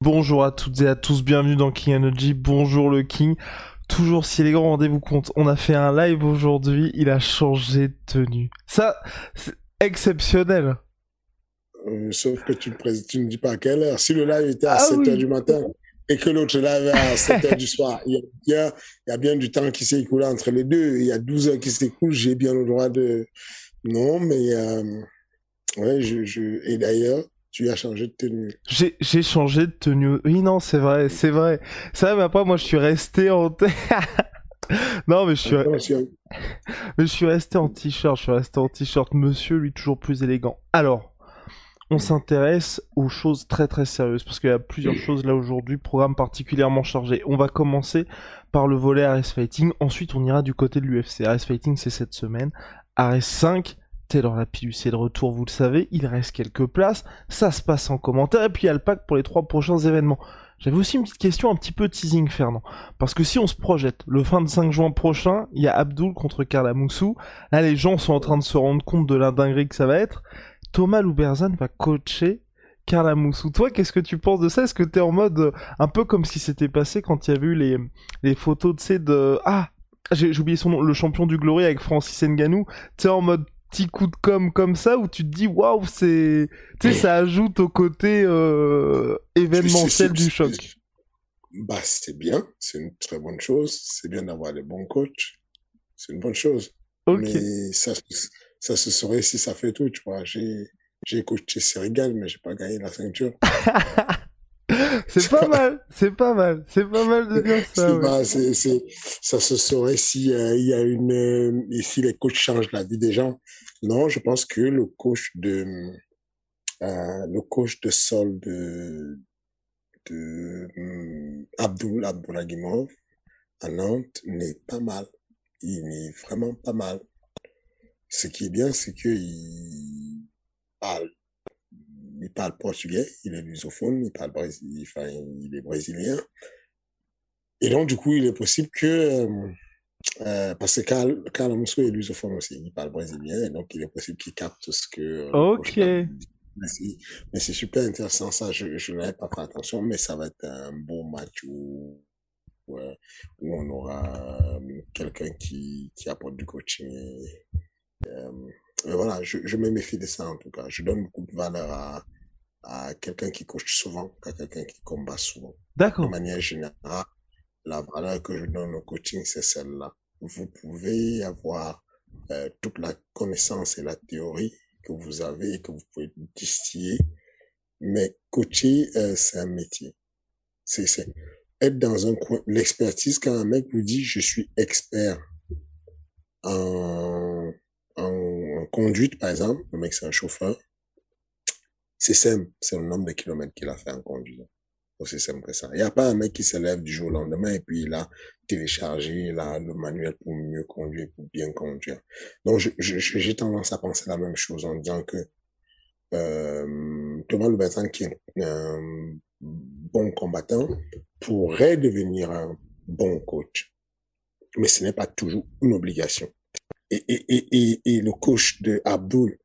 Bonjour à toutes et à tous, bienvenue dans King Energy, bonjour le King. Toujours si les grands rendez-vous compte, on a fait un live aujourd'hui, il a changé de tenue. Ça, c'est exceptionnel. Euh, sauf que tu, ne tu ne dis pas à quelle heure. Si le live était à Ah 7 oui. heures du matin et que l'autre live est à 7 heures du soir, il y, a bien, il y a bien du temps qui s'est écoulé entre les deux. Il y a 12 heures qui s'écoulent, j'ai bien le droit de... Non, mais... Euh... Ouais, je, je... Et d'ailleurs, tu as changé de tenue. J'ai, changé de tenue. Oui, non, c'est vrai, c'est vrai. Ça, mais après, moi, je suis resté en... non, mais je suis, Attention. mais je suis resté en t-shirt, je suis resté en t-shirt. Monsieur, lui, toujours plus élégant. Alors, on s'intéresse aux choses très très sérieuses parce qu'il y a plusieurs choses là aujourd'hui, programme particulièrement chargé. On va commencer par le volet RS Fighting, ensuite on ira du côté de l'UFC. RS Fighting c'est cette semaine, RS 5, Taylor Lapillus est de retour, vous le savez, il reste quelques places, ça se passe en commentaire. Et puis il y a le pack pour les trois prochains événements. J'avais aussi une petite question un petit peu teasing Fernand, parce que si on se projette, le 25 juin prochain, il y a Abdul contre Karla Moussou, là les gens sont en train de se rendre compte de la dinguerie que ça va être, Thomas Louberzan va coacher Carla Moussou. Toi, qu'est-ce que tu penses de ça? Est-ce que t'es en mode euh, un peu comme ce qui s'était passé quand il y a eu les, photos, tu sais, de... Ah J'ai oublié son nom, le champion du Glory avec Francis Ngannou. Tu sais, en mode petit coup de com comme ça, où tu te dis, waouh, c'est... Tu sais, ça ajoute au côté euh, événementiel du choc. Bah, c'est bien, c'est une très bonne chose. C'est bien d'avoir des bons coachs. C'est une bonne chose. Mais ça, ça se saurait si ça fait tout, tu vois. J'ai, j'ai coaché Serigal, mais j'ai pas gagné la ceinture. c'est pas mal, c'est pas mal, c'est pas mal de dire ça. Ouais. pas- c'est, c'est, ça se saurait si euh, il y a une, euh, si les coachs changent la vie des gens. Non, je pense que le coach de, euh, le coach de sol de, de hum, Abdul Abdouragimov à Nantes n'est pas mal. Il est vraiment pas mal. Ce qui est bien, c'est que il parle, il parle portugais, il est lusophone, il parle brésilien, enfin, il est brésilien. Et donc, du coup, il est possible que, euh, euh, parce que Carl, Carl Amoussou est lusophone aussi, il parle brésilien, et donc il est possible qu'il capte ce que... euh, Ok. Mais c'est- super intéressant, ça, je, je n'avais pas fait attention, mais ça va être un beau match où, où, où on aura quelqu'un qui, qui apporte du coaching. Et, euh, et voilà, je, je me méfie de ça en tout cas. Je donne beaucoup de valeur à, à quelqu'un qui coach souvent qu'à quelqu'un qui combat souvent. De D'accord. manière générale, la valeur que je donne au coaching, c'est celle-là. Vous pouvez avoir euh, toute la connaissance et la théorie que vous avez et que vous pouvez distiller, mais coacher, euh, c'est un métier. C'est, c'est être dans un coin. L'expertise, quand un mec vous dit, je suis expert en conduite, par exemple, le mec c'est un chauffeur, c'est simple, c'est le nombre de kilomètres qu'il a fait en conduisant. Aussi simple que ça. Il n'y a pas un mec qui se lève du jour au lendemain et puis il a téléchargé là, le manuel pour mieux conduire, pour bien conduire. Donc, j'ai tendance à penser la même chose en disant que euh, Thomas Loubertin, qui est un bon combattant, pourrait devenir un bon coach. Mais ce n'est pas toujours une obligation. Et, et, et, et, le coach de Abdul,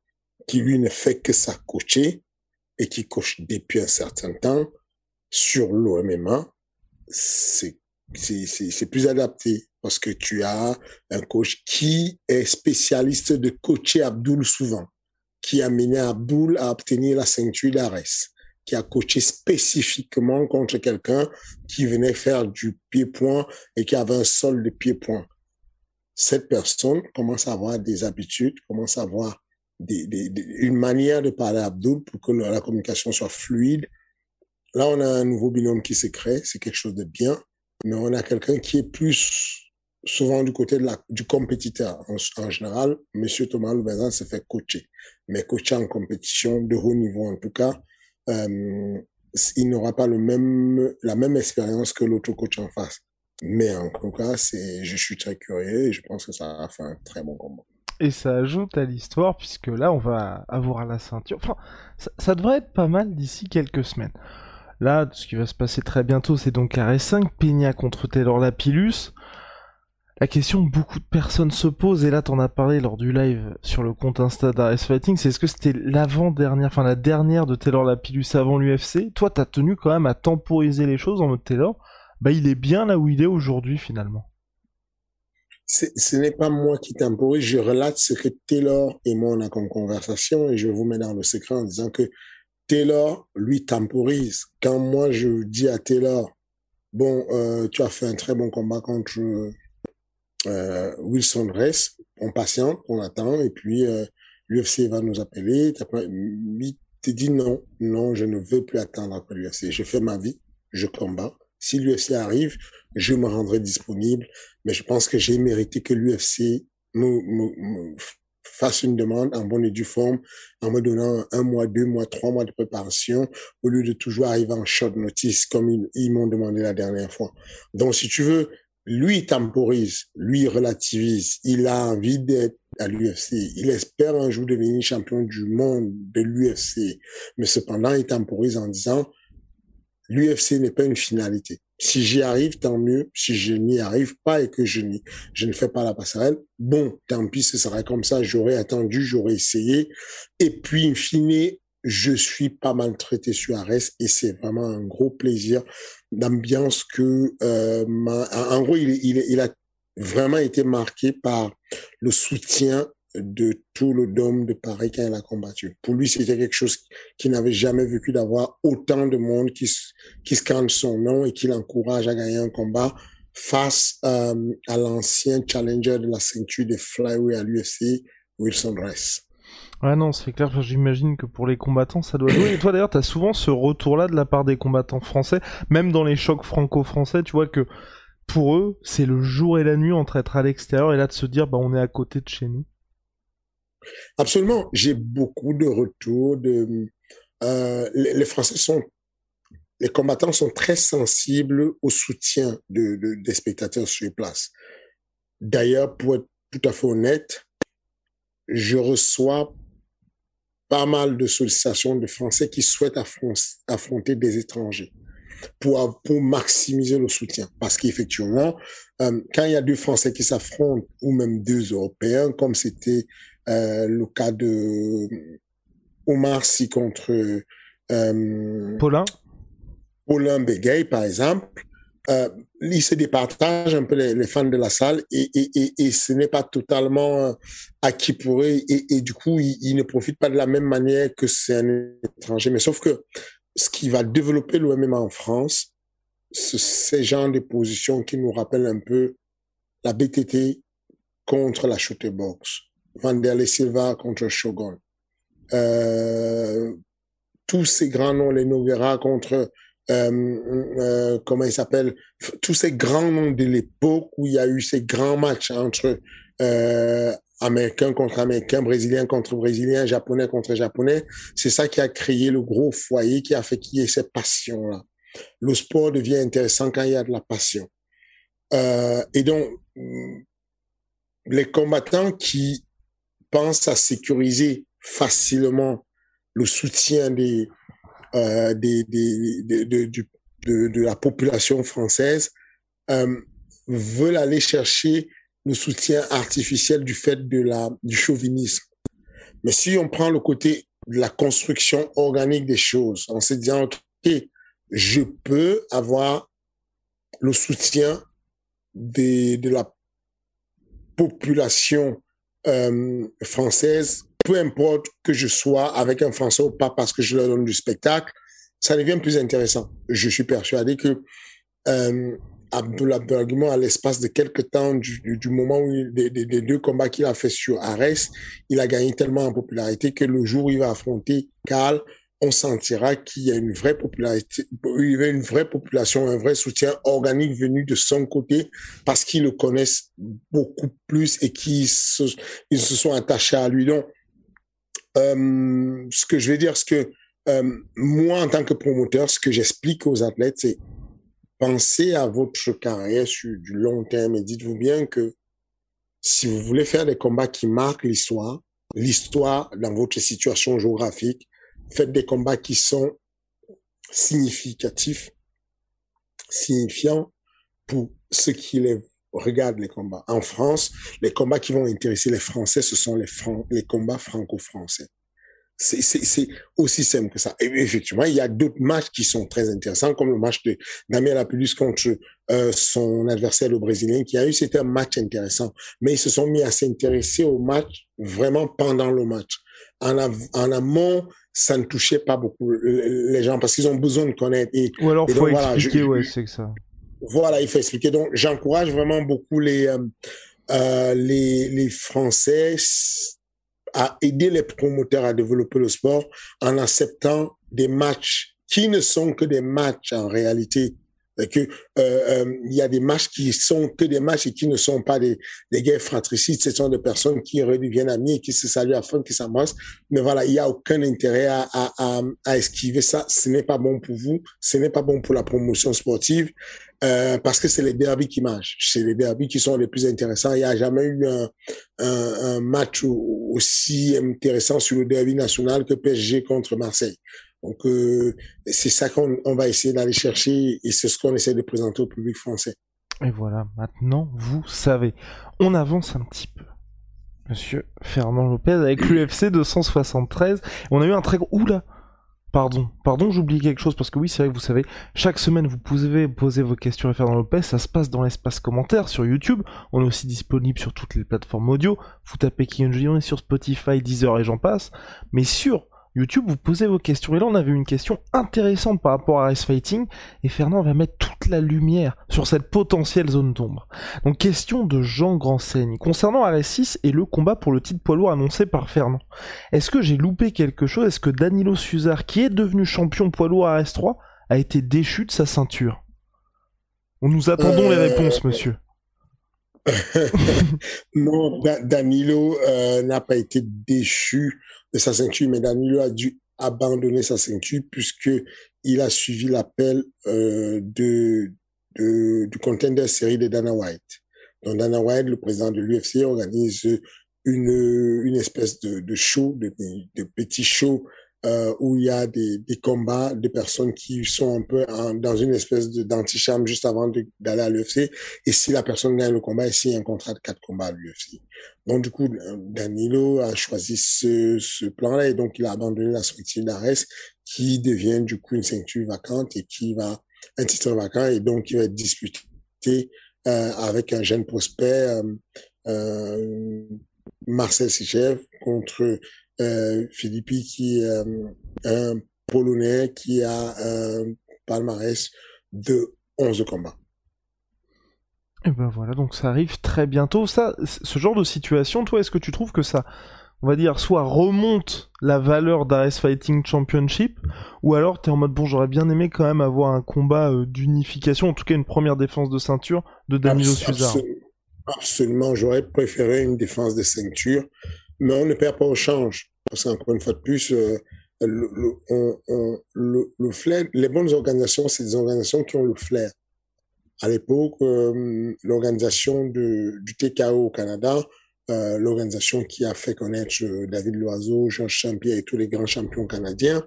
qui lui ne fait que ça coacher et qui coach depuis un certain temps sur l'OMMA, c'est c'est plus adapté parce que tu as un coach qui est spécialiste de coacher Abdul souvent, qui a mené Abdul à obtenir la ceinture d'Ares, qui a coaché spécifiquement contre quelqu'un qui venait faire du pied-point et qui avait un sol de pied-point. Cette personne commence à avoir des habitudes, commence à avoir une manière de parler à Abdul pour que la communication soit fluide. Là, on a un nouveau binôme qui se crée, c'est quelque chose de bien, mais on a quelqu'un qui est plus souvent du côté de la, du compétiteur. En, général, Monsieur Thomas Loubezan se fait coacher, mais coacher en compétition de haut niveau en tout cas, euh, il n'aura pas le même, la même expérience que l'autre coach en face. Mais en tout cas, je suis très curieux et je pense que ça va faire un très bon combat. Et ça ajoute à l'histoire, puisque là, on va avoir la ceinture. Enfin, ça, devrait être pas mal d'ici quelques semaines. Là, ce qui va se passer très bientôt, c'est donc RS5, Peña contre Taylor Lapillus. La question que beaucoup de personnes se posent, et là t'en as parlé lors du live sur le compte Insta d'RS Fighting, c'est est-ce que c'était l'avant-dernière, enfin la dernière de Taylor Lapillus avant l'UFC Toi t'as tenu quand même à temporiser les choses en mode Taylor, bah il est bien là où il est aujourd'hui finalement ce n'est pas moi qui temporise, je relate ce que Taylor et moi on a comme conversation et je vous mets dans le secret en disant que Taylor, lui, temporise. Quand moi je dis à Taylor, bon, euh, tu as fait un très bon combat contre euh, Wilson Rest, on patiente, on attend et puis euh, l'UFC va nous appeler. Il te dit non, non, je ne veux plus attendre après l'UFC. Je fais ma vie, je combats. Si l'UFC arrive, je me rendrai disponible. Mais je pense que j'ai mérité que l'UFC me, fasse une demande en bonne et due forme, en me donnant un mois, deux mois, trois mois de préparation, au lieu de toujours arriver en short notice comme ils, m'ont demandé la dernière fois. Donc, si tu veux, lui temporise, lui relativise, il a envie d'être à l'UFC, il espère un jour devenir champion du monde de l'UFC, mais cependant, il temporise en disant, l'UFC n'est pas une finalité. Si j'y arrive, tant mieux. Si je n'y arrive pas et que je, je ne fais pas la passerelle, bon, tant pis, ce sera comme ça. J'aurais attendu, j'aurais essayé. Et puis, in fine, je suis pas mal traité sur Ares et c'est vraiment un gros plaisir d'ambiance que, euh, en gros, il, il, il a vraiment été marqué par le soutien de tout le dôme de Paris quand il a combattu. Pour lui, c'était quelque chose qu'il n'avait jamais vécu d'avoir autant de monde qui, qui scanne son nom et qui l'encourage à gagner un combat face euh, à l'ancien challenger de la ceinture de flyweight à l'UFC, Wilson Rice. Ouais, non, c'est clair, j'imagine que pour les combattants, ça doit jouer. Et toi, d'ailleurs, t'as souvent ce retour-là de la part des combattants français, même dans les chocs franco-français, tu vois que pour eux, c'est le jour et la nuit entre être à l'extérieur et là de se dire, bah, on est à côté de chez nous. Absolument. J'ai beaucoup de retours euh, les, Français sont, les combattants sont très sensibles au soutien de, des spectateurs sur place. D'ailleurs, pour être tout à fait honnête, je reçois pas mal de sollicitations de Français qui souhaitent affronter des étrangers pour, maximiser le soutien. Parce qu'effectivement, euh, quand il y a deux Français qui s'affrontent, ou même deux Européens, comme c'était le cas de Omar Sy contre euh, Paulin. Paulin Begay, par exemple, euh, il se départage un peu les, fans de la salle et, et, et, et ce n'est pas totalement euh, acquis pour eux et, du coup, il, il, ne profite pas de la même manière que c'est un étranger. Mais sauf que ce qui va développer l'OMM en France, c'est ces genres de positions qui nous rappellent un peu la BTT contre la box Vanderlei Silva contre Shogun. Euh, tous ces grands noms, les Noguera contre, euh, euh, comment il s'appelle, tous ces grands noms de l'époque où il y a eu ces grands matchs entre Américains contre Américains, Brésiliens contre Brésiliens, Japonais contre Japonais, c'est ça qui a créé le gros foyer, qui a fait qu'il y ait cette passion-là. Le sport devient intéressant quand il y a de la passion. Et donc, les combattants qui pense à sécuriser facilement le soutien des, euh, des, de, de, de, la population française, euh, veulent aller chercher le soutien artificiel du fait de la, du chauvinisme. Mais si on prend le côté de la construction organique des choses, en se disant, OK, je peux avoir le soutien des, de la population euh, française, peu importe que je sois avec un Français ou pas parce que je leur donne du spectacle, ça devient plus intéressant. Je suis persuadé que euh, Abdul à l'espace de quelques temps du, moment où il, des, deux combats qu'il a fait sur Ares, il a gagné tellement en popularité que le jour où il va affronter Karl, on sentira qu'il y a une vraie popularité, une vraie population, un vrai soutien organique venu de son côté parce qu'ils le connaissent beaucoup plus et qu'ils se, ils se sont attachés à lui. Donc, euh, ce que je vais dire, ce que euh, moi, en tant que promoteur, ce que j'explique aux athlètes, c'est pensez à votre carrière sur du long terme et dites-vous bien que si vous voulez faire des combats qui marquent l'histoire, l'histoire dans votre situation géographique, faites des combats qui sont significatifs, signifiants pour ceux qui regardent les combats. En France, les combats qui vont intéresser les Français, ce sont les, combats franco-français. C'est aussi simple que ça. Effectivement, il y a d'autres matchs qui sont très intéressants, comme le match de Damien Lapulus contre euh, son adversaire, le Brésilien, qui a eu, c'était un match intéressant. Mais ils se sont mis à s'intéresser au match vraiment pendant le match. En amont, ça ne touchait pas beaucoup les gens parce qu'ils ont besoin de connaître. Et, Ou alors, il faut expliquer, ouais, c'est que ça. Voilà, il faut expliquer. Donc, j'encourage vraiment beaucoup les, euh, euh les, les Français à aider les promoteurs à développer le sport en acceptant des matchs qui ne sont que des matchs en réalité. Que euh, euh, il y a des matchs qui sont que des matchs et qui ne sont pas des, des guerres fratricides. Ce sont des personnes qui redeviennent amis et qui se saluent à fond, qui s'embrassent. Mais voilà, il n'y a aucun intérêt à, esquiver ça. Ce n'est pas bon pour vous. Ce n'est pas bon pour la promotion sportive. Euh, parce que c'est les derbies qui marchent. C'est les derbies qui sont les plus intéressants. Il n'y a jamais eu un, match aussi intéressant sur le derby national que PSG contre Marseille. Donc, euh, c'est ça qu'on on va essayer d'aller chercher et c'est ce qu'on essaie de présenter au public français. Et voilà, maintenant, vous savez. On avance un petit peu. Monsieur Fernand Lopez avec l'UFC 273. On a eu un très gros... Oula Pardon, pardon, j'oublie quelque chose parce que oui, c'est vrai que vous savez, chaque semaine vous pouvez poser vos questions à Fernand Lopez, ça se passe dans l'espace commentaire sur YouTube. On est aussi disponible sur toutes les plateformes audio. Vous tapez Kiyonji, on est sur Spotify, Deezer et j'en passe. Mais sur YouTube, vous posez vos questions. Et là, on avait une question intéressante par rapport à Race Fighting, et Fernand va mettre toute la lumière sur cette potentielle zone d'ombre. Donc, question de Jean Grandseigne. Concernant RS6 et le combat pour le titre poids lourd annoncé par Fernand, est-ce que j'ai loupé quelque chose? Est-ce que Danilo Suzar, qui est devenu champion poids lourd RS3, a été déchu de sa ceinture? Nous attendons les réponses, euh, monsieur. non, Danilo euh, n'a pas été déchu de sa ceinture, mais Danilo a dû abandonner sa ceinture puisque il a suivi l'appel euh, de, de, du contender série de Dana White. Donc Dana White, le président de l'UFC, organise une, une espèce de, de show, de, de petit show euh, où il y a des, des combats de personnes qui sont un peu dans une espèce d'antichambre juste avant d'aller à l'UFC. Et si la personne gagne le combat, il signe un contrat de quatre combats à l'UFC. Donc du coup, Danilo a choisi ce, ce plan-là et donc il a abandonné la ceinture d'Ares qui devient du coup une ceinture vacante et qui va un titre vacant et donc qui va être disputé euh, avec un jeune prospect euh, euh Marcel Sichev contre euh, Philippi qui est euh, un Polonais qui a un palmarès de 11 combats. Et ben voilà, donc ça arrive très bientôt. Ça, ce genre de situation, toi, est-ce que tu trouves que ça, on va dire, soit remonte la valeur d'Ares Fighting Championship, ou alors t'es en mode bon, j'aurais bien aimé quand même avoir un combat euh, d'unification, en tout cas une première défense de ceinture de Danilo Suzar. Absolument, j'aurais préféré une défense de ceinture mais on ne perd pas au change. Parce qu'encore une fois de plus, euh, le, le, le, le, flair, les bonnes organisations, c'est des organisations qui ont le flair. À l'époque, euh, l'organisation du TKO au Canada, euh, l'organisation qui a fait connaître David Loiseau, Jean Champier et tous les grands champions canadiens,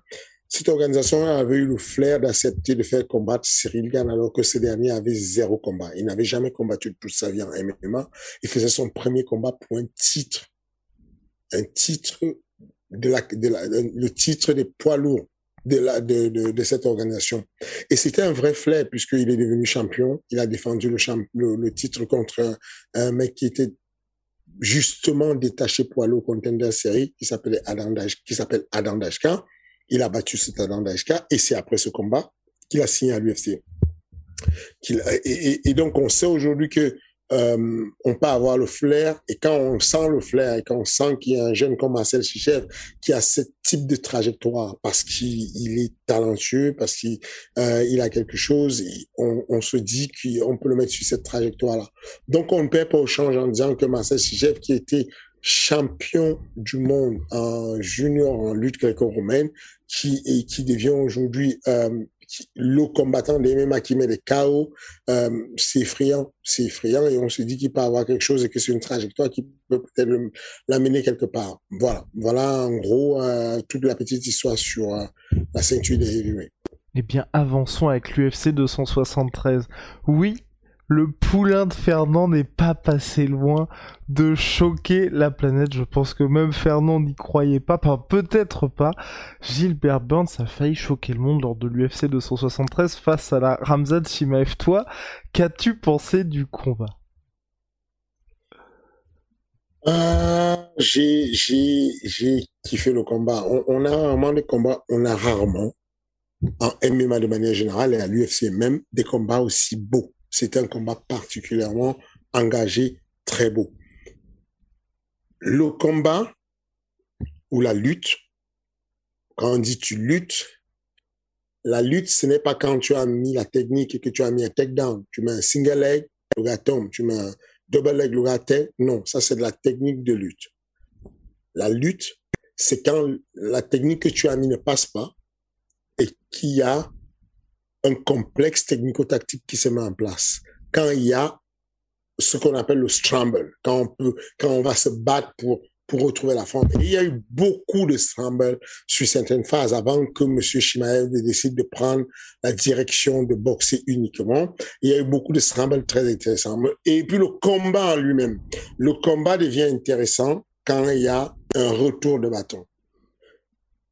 cette organisation avait eu le flair d'accepter de faire combattre Cyril Gann alors que ce dernier avait zéro combat. Il n'avait jamais combattu toute sa vie en MMA. Il faisait son premier combat pour un titre un titre de la, de la, le titre des poids lourds de, la, de, de, de cette organisation. Et c'était un vrai flair puisqu'il est devenu champion. Il a défendu le, champ, le, le titre contre un, mec qui était justement détaché poids lourd contender série qui s'appelait Adam qui s'appelle Adam Dashka. Il a battu cet Adam Dashka et c'est après ce combat qu'il a signé à l'UFC. et, donc, on sait aujourd'hui que euh, on peut avoir le flair et quand on sent le flair et quand on sent qu'il y a un jeune comme Marcel Chichev qui a ce type de trajectoire parce qu'il est talentueux, parce qu'il euh, il a quelque chose, on, on, se dit qu'on peut le mettre sur cette trajectoire-là. Donc on ne perd pas au change en disant que Marcel Chichev qui était champion du monde en junior en lutte gréco-romaine, qui, et qui devient aujourd'hui euh, le combattant des MMA qui met des KO, euh, c'est effrayant, c'est effrayant et on se dit qu'il peut avoir quelque chose et que c'est une trajectoire qui peut peut-être l'amener quelque part. Voilà, voilà en gros euh, toute la petite histoire sur euh, la ceinture des heavyweights. Eh bien, avançons avec l'UFC 273. Oui, le poulain de Fernand n'est pas passé loin de choquer la planète. Je pense que même Fernand n'y croyait pas, peut-être pas. Gilbert Burns a failli choquer le monde lors de l'UFC 273 face à la Ramzat Shimaev. Toi, qu'as-tu pensé du combat? Euh, j'ai, kiffé le combat. On, a rarement des combats, on a rarement, en MMA de manière générale et à l'UFC même, des combats aussi beaux. C'était un combat particulièrement engagé, très beau. Le combat ou la lutte, quand on dit tu luttes, la lutte, ce n'est pas quand tu as mis la technique et que tu as mis un takedown. Tu mets un single leg, le gars tombe. Tu mets un double leg, le gars. Non, ça c'est de la technique de lutte. La lutte, c'est quand la technique que tu as mis ne passe pas et qu'il y a un complexe technico-tactique qui se met en place. Quand il y a ce qu'on appelle le scramble, quand on peut, quand on va se battre pour pour retrouver la forme. il y a eu beaucoup de scramble sur certaines phases avant que M. Shimaev décide de prendre la direction de boxer uniquement. Il y a eu beaucoup de scramble très intéressants. Et puis le combat en lui-même. Le combat devient intéressant quand il y a un retour de bâton.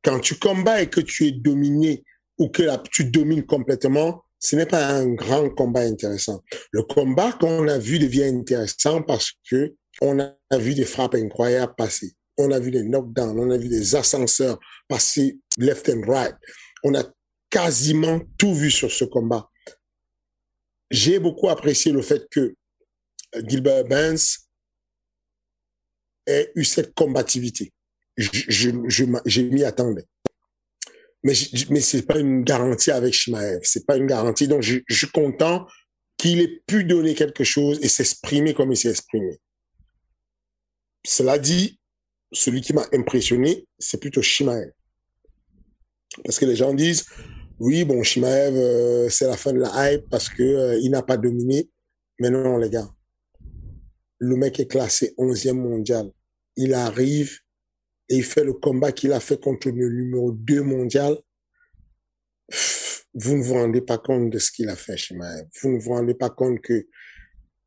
Quand tu combats et que tu es dominé ou que tu domines complètement, ce n'est pas un grand combat intéressant. Le combat qu'on a vu devient intéressant parce que on a vu des frappes incroyables passer. On a vu des knockdowns, on a vu des ascenseurs passer left and right. On a quasiment tout vu sur ce combat. J'ai beaucoup apprécié le fait que Gilbert Burns ait eu cette combativité. Je, je, je m'y attendais mais, mais c'est pas une garantie avec Shimaev. C'est pas une garantie. Donc, je, je suis content qu'il ait pu donner quelque chose et s'exprimer comme il s'est exprimé. Cela dit, celui qui m'a impressionné, c'est plutôt Shimaev. Parce que les gens disent, oui, bon, Shimaev, euh, c'est la fin de la hype parce que euh, n'a pas dominé. Mais non, les gars. Le mec est classé 11e mondial. Il arrive et il fait le combat qu'il a fait contre le numéro 2 mondial, vous ne vous rendez pas compte de ce qu'il a fait, Shimaev. Vous ne vous rendez pas compte que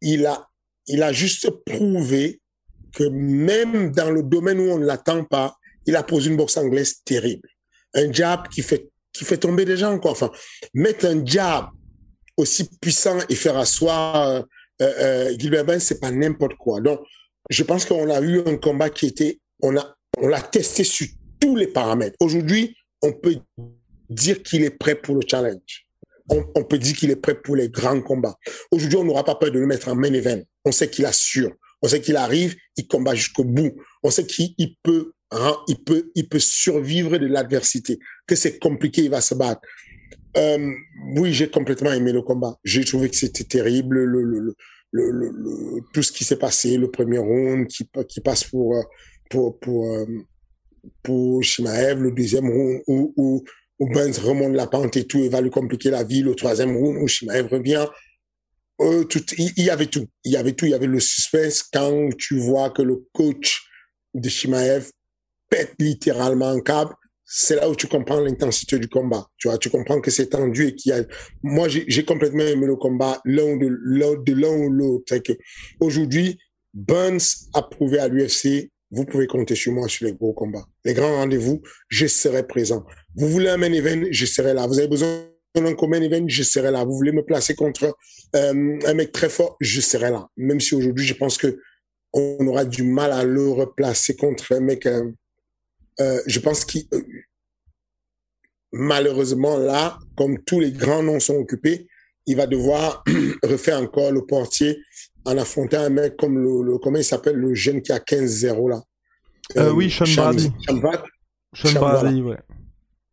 il a, il a juste prouvé que même dans le domaine où on ne l'attend pas, il a posé une boxe anglaise terrible. Un jab qui fait, qui fait tomber des gens, quoi. Enfin, mettre un jab aussi puissant et faire asseoir euh, euh, Gilbert Benz, c'est pas n'importe quoi. Donc, je pense qu'on a eu un combat qui était, on a, on l'a testé sur tous les paramètres. Aujourd'hui, on peut dire qu'il est prêt pour le challenge. On, peut dire qu'il est prêt pour les grands combats. Aujourd'hui, on n'aura pas peur de le mettre en main event. On sait qu'il assure. On sait qu'il arrive, il combat jusqu'au bout. On sait qu'il peut, hein, il peut, il peut survivre de l'adversité. Que c'est compliqué, il va se battre. Euh, oui, j'ai complètement aimé le combat. J'ai trouvé que c'était terrible, le, le, le, tout ce qui s'est passé, le premier round qui, qui passe pour, euh, pour, pour, euh, pour Shimaev, le deuxième round où, où, où Benz remonte la pente et tout, et va lui compliquer la vie, le troisième round où Shimaev revient. Euh, tout, il, y avait tout. Il y avait tout. Il y avait le suspense quand tu vois que le coach de Shimaev pète littéralement un câble. C'est là où tu comprends l'intensité du combat. Tu vois, tu comprends que c'est tendu et qu'il y a. Moi, j'ai complètement aimé le combat de l'un ou l'autre. Aujourd'hui, Burns a prouvé à l'UFC vous pouvez compter sur moi sur les gros combats. Les grands rendez-vous, je serai présent. Vous voulez un main event, je serai là. Vous avez besoin d'un main event, je serai là. Vous voulez me placer contre euh, un mec très fort, je serai là. Même si aujourd'hui, je pense que on aura du mal à le replacer contre un mec. Euh, euh, je pense qu'il malheureusement là, comme tous les grands noms sont occupés, il va devoir refaire encore le portier en affrontant un mec comme le, comment il s'appelle, le jeune qui a 15-0 là. Euh, oui, Sean Brady. Sean Brady, ouais.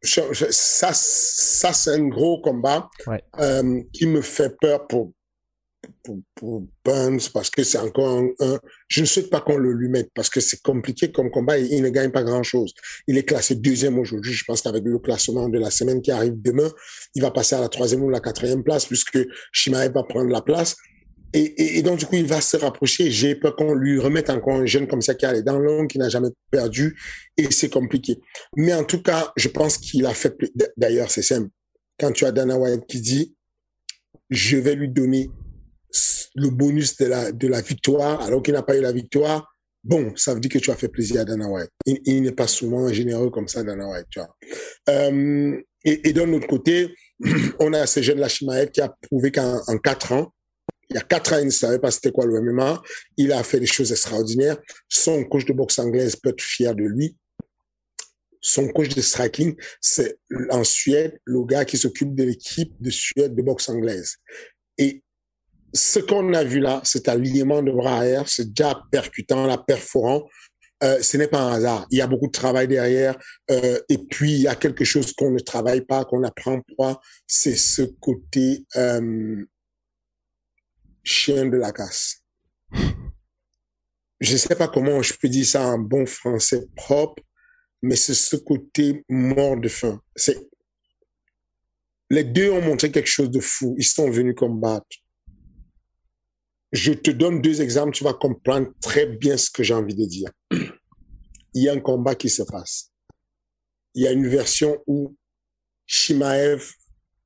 Ça, ça c'est un gros combat euh, qui me fait peur pour, pour, Burns parce que c'est encore un, Je ne souhaite pas qu'on le lui mette parce que c'est compliqué comme combat et il ne gagne pas grand-chose. Il est classé deuxième aujourd'hui. Je pense qu'avec le classement de la semaine qui arrive demain, il va passer à la troisième ou la quatrième place puisque Shimaev va prendre la place. Et, et, donc, du coup, il va se rapprocher. J'ai peur qu'on lui remette encore un jeune comme ça qui a les dents longues, qui n'a jamais perdu. Et c'est compliqué. Mais en tout cas, je pense qu'il a fait... D'ailleurs, c'est simple. Quand tu as Dana White qui dit, je vais lui donner le bonus de la, de la victoire alors qu'il n'a pas eu la victoire, bon, ça veut dire que tu as fait plaisir à Dana White. Il, n'est pas souvent généreux comme ça, Dana White, tu vois. Euh, et, et d'un autre côté, on a ce jeune Lachimaev qui a prouvé qu'en quatre ans, il y a quatre ans, il ne savait pas c'était quoi le MMA. Il a fait des choses extraordinaires. Son coach de boxe anglaise peut être fier de lui. Son coach de striking, c'est en Suède, le gars qui s'occupe de l'équipe de Suède de boxe anglaise. Et ce qu'on a vu là, cet alignement de bras arrière, c'est déjà percutant, la perforant. Euh, ce n'est pas un hasard. Il y a beaucoup de travail derrière. Euh, et puis, il y a quelque chose qu'on ne travaille pas, qu'on n'apprend pas. C'est ce côté euh, chien de la casse. Je ne sais pas comment je peux dire ça en bon français propre, mais c'est ce côté mort de faim. C'est les deux ont montré quelque chose de fou. Ils sont venus combattre. Je te donne deux exemples, tu vas comprendre très bien ce que j'ai envie de dire. Il y a un combat qui se passe. Il y a une version où Shimaev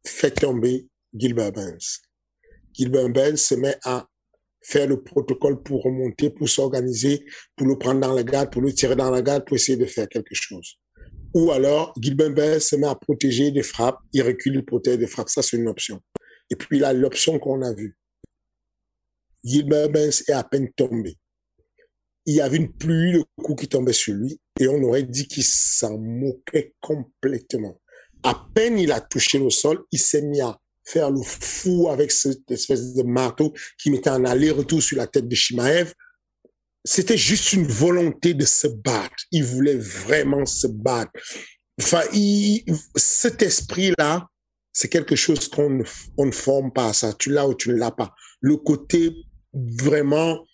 fait tomber Gilbert Burns. Gilbert Burns se met à faire le protocole pour remonter, pour s'organiser, pour le prendre dans la garde, pour le tirer dans la garde, pour essayer de faire quelque chose. Ou alors, Gilbert Burns se met à protéger des frappes, il recule, il protège des frappes. Ça, c'est une option. Et puis là, l'option qu'on a vue, Gilbert Benz est à peine tombé. Il y avait une pluie de coups qui tombait sur lui et on aurait dit qu'il s'en moquait complètement. À peine il a touché le sol, il s'est mis à faire le fou avec cette espèce de marteau qui mettait en aller-retour sur la tête de Shimaev. C'était juste une volonté de se battre. Il voulait vraiment se battre. Enfin, cet esprit-là, c'est quelque chose qu'on ne, ne forme pas ça. Tu l'as ou tu ne l'as pas. Le côté vraiment,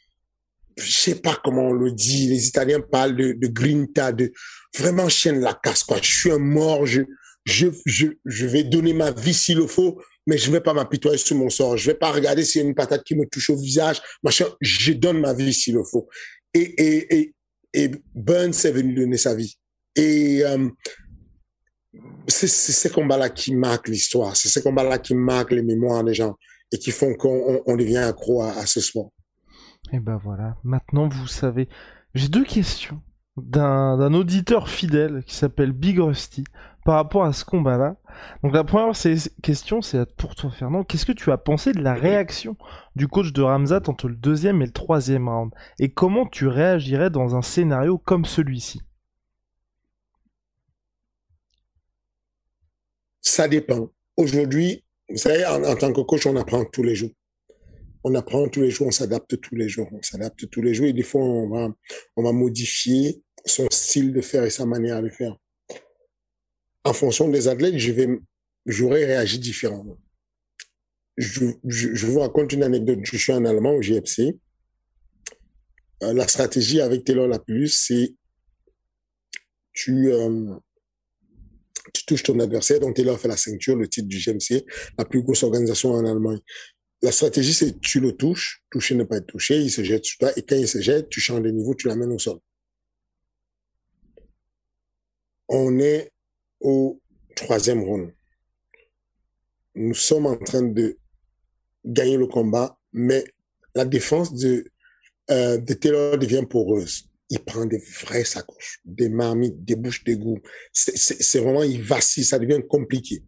je sais pas comment on le dit, les Italiens parlent de, de grinta, de vraiment chien de la casse, quoi. Je suis un mort, je, je, je, je vais donner ma vie s'il le faut, mais je vais pas m'apitoyer sur mon sort. Je vais pas regarder s'il y a une patate qui me touche au visage, machin. Je donne ma vie s'il le faut. Et, et, et, et Burns est venu donner sa vie. Et euh, c'est ces combats-là qui marquent l'histoire. C'est ces combats-là qui marquent les mémoires des gens et qui font qu'on devient accro à, ce sport. Et ben voilà, maintenant vous savez. J'ai deux questions d'un auditeur fidèle qui s'appelle Big Rusty par rapport à ce combat-là. Donc la première question, c'est pour toi Fernand, qu'est-ce que tu as pensé de la réaction du coach de Ramzat entre le deuxième et le troisième round? Et comment tu réagirais dans un scénario comme celui-ci? Ça dépend. Aujourd'hui, vous savez, en, tant que coach, on apprend tous les jours. On apprend tous les jours, on s'adapte tous les jours. On s'adapte tous les jours et des fois, on va, on va modifier son style de faire et sa manière de faire. En fonction des athlètes, je vais, j'aurais réagi différemment. Je, je, vous raconte une anecdote. Je suis en Allemand au GFC. Euh, la stratégie avec Taylor Lapulus, c'est tu, euh, tu touches ton adversaire, donc Taylor fait la ceinture, le titre du GMC, la plus grosse organisation en Allemagne. La stratégie, c'est tu le touches, toucher ne pas être touché, il se jette sur toi, et quand il se jette, tu changes de niveau, tu l'amènes au sol. On est au troisième round. Nous sommes en train de gagner le combat, mais la défense de, euh, Taylor devient poreuse il prend des vraies sacoches, des marmites, des bouches d'égout. C'est vraiment, il vacille, ça devient compliqué.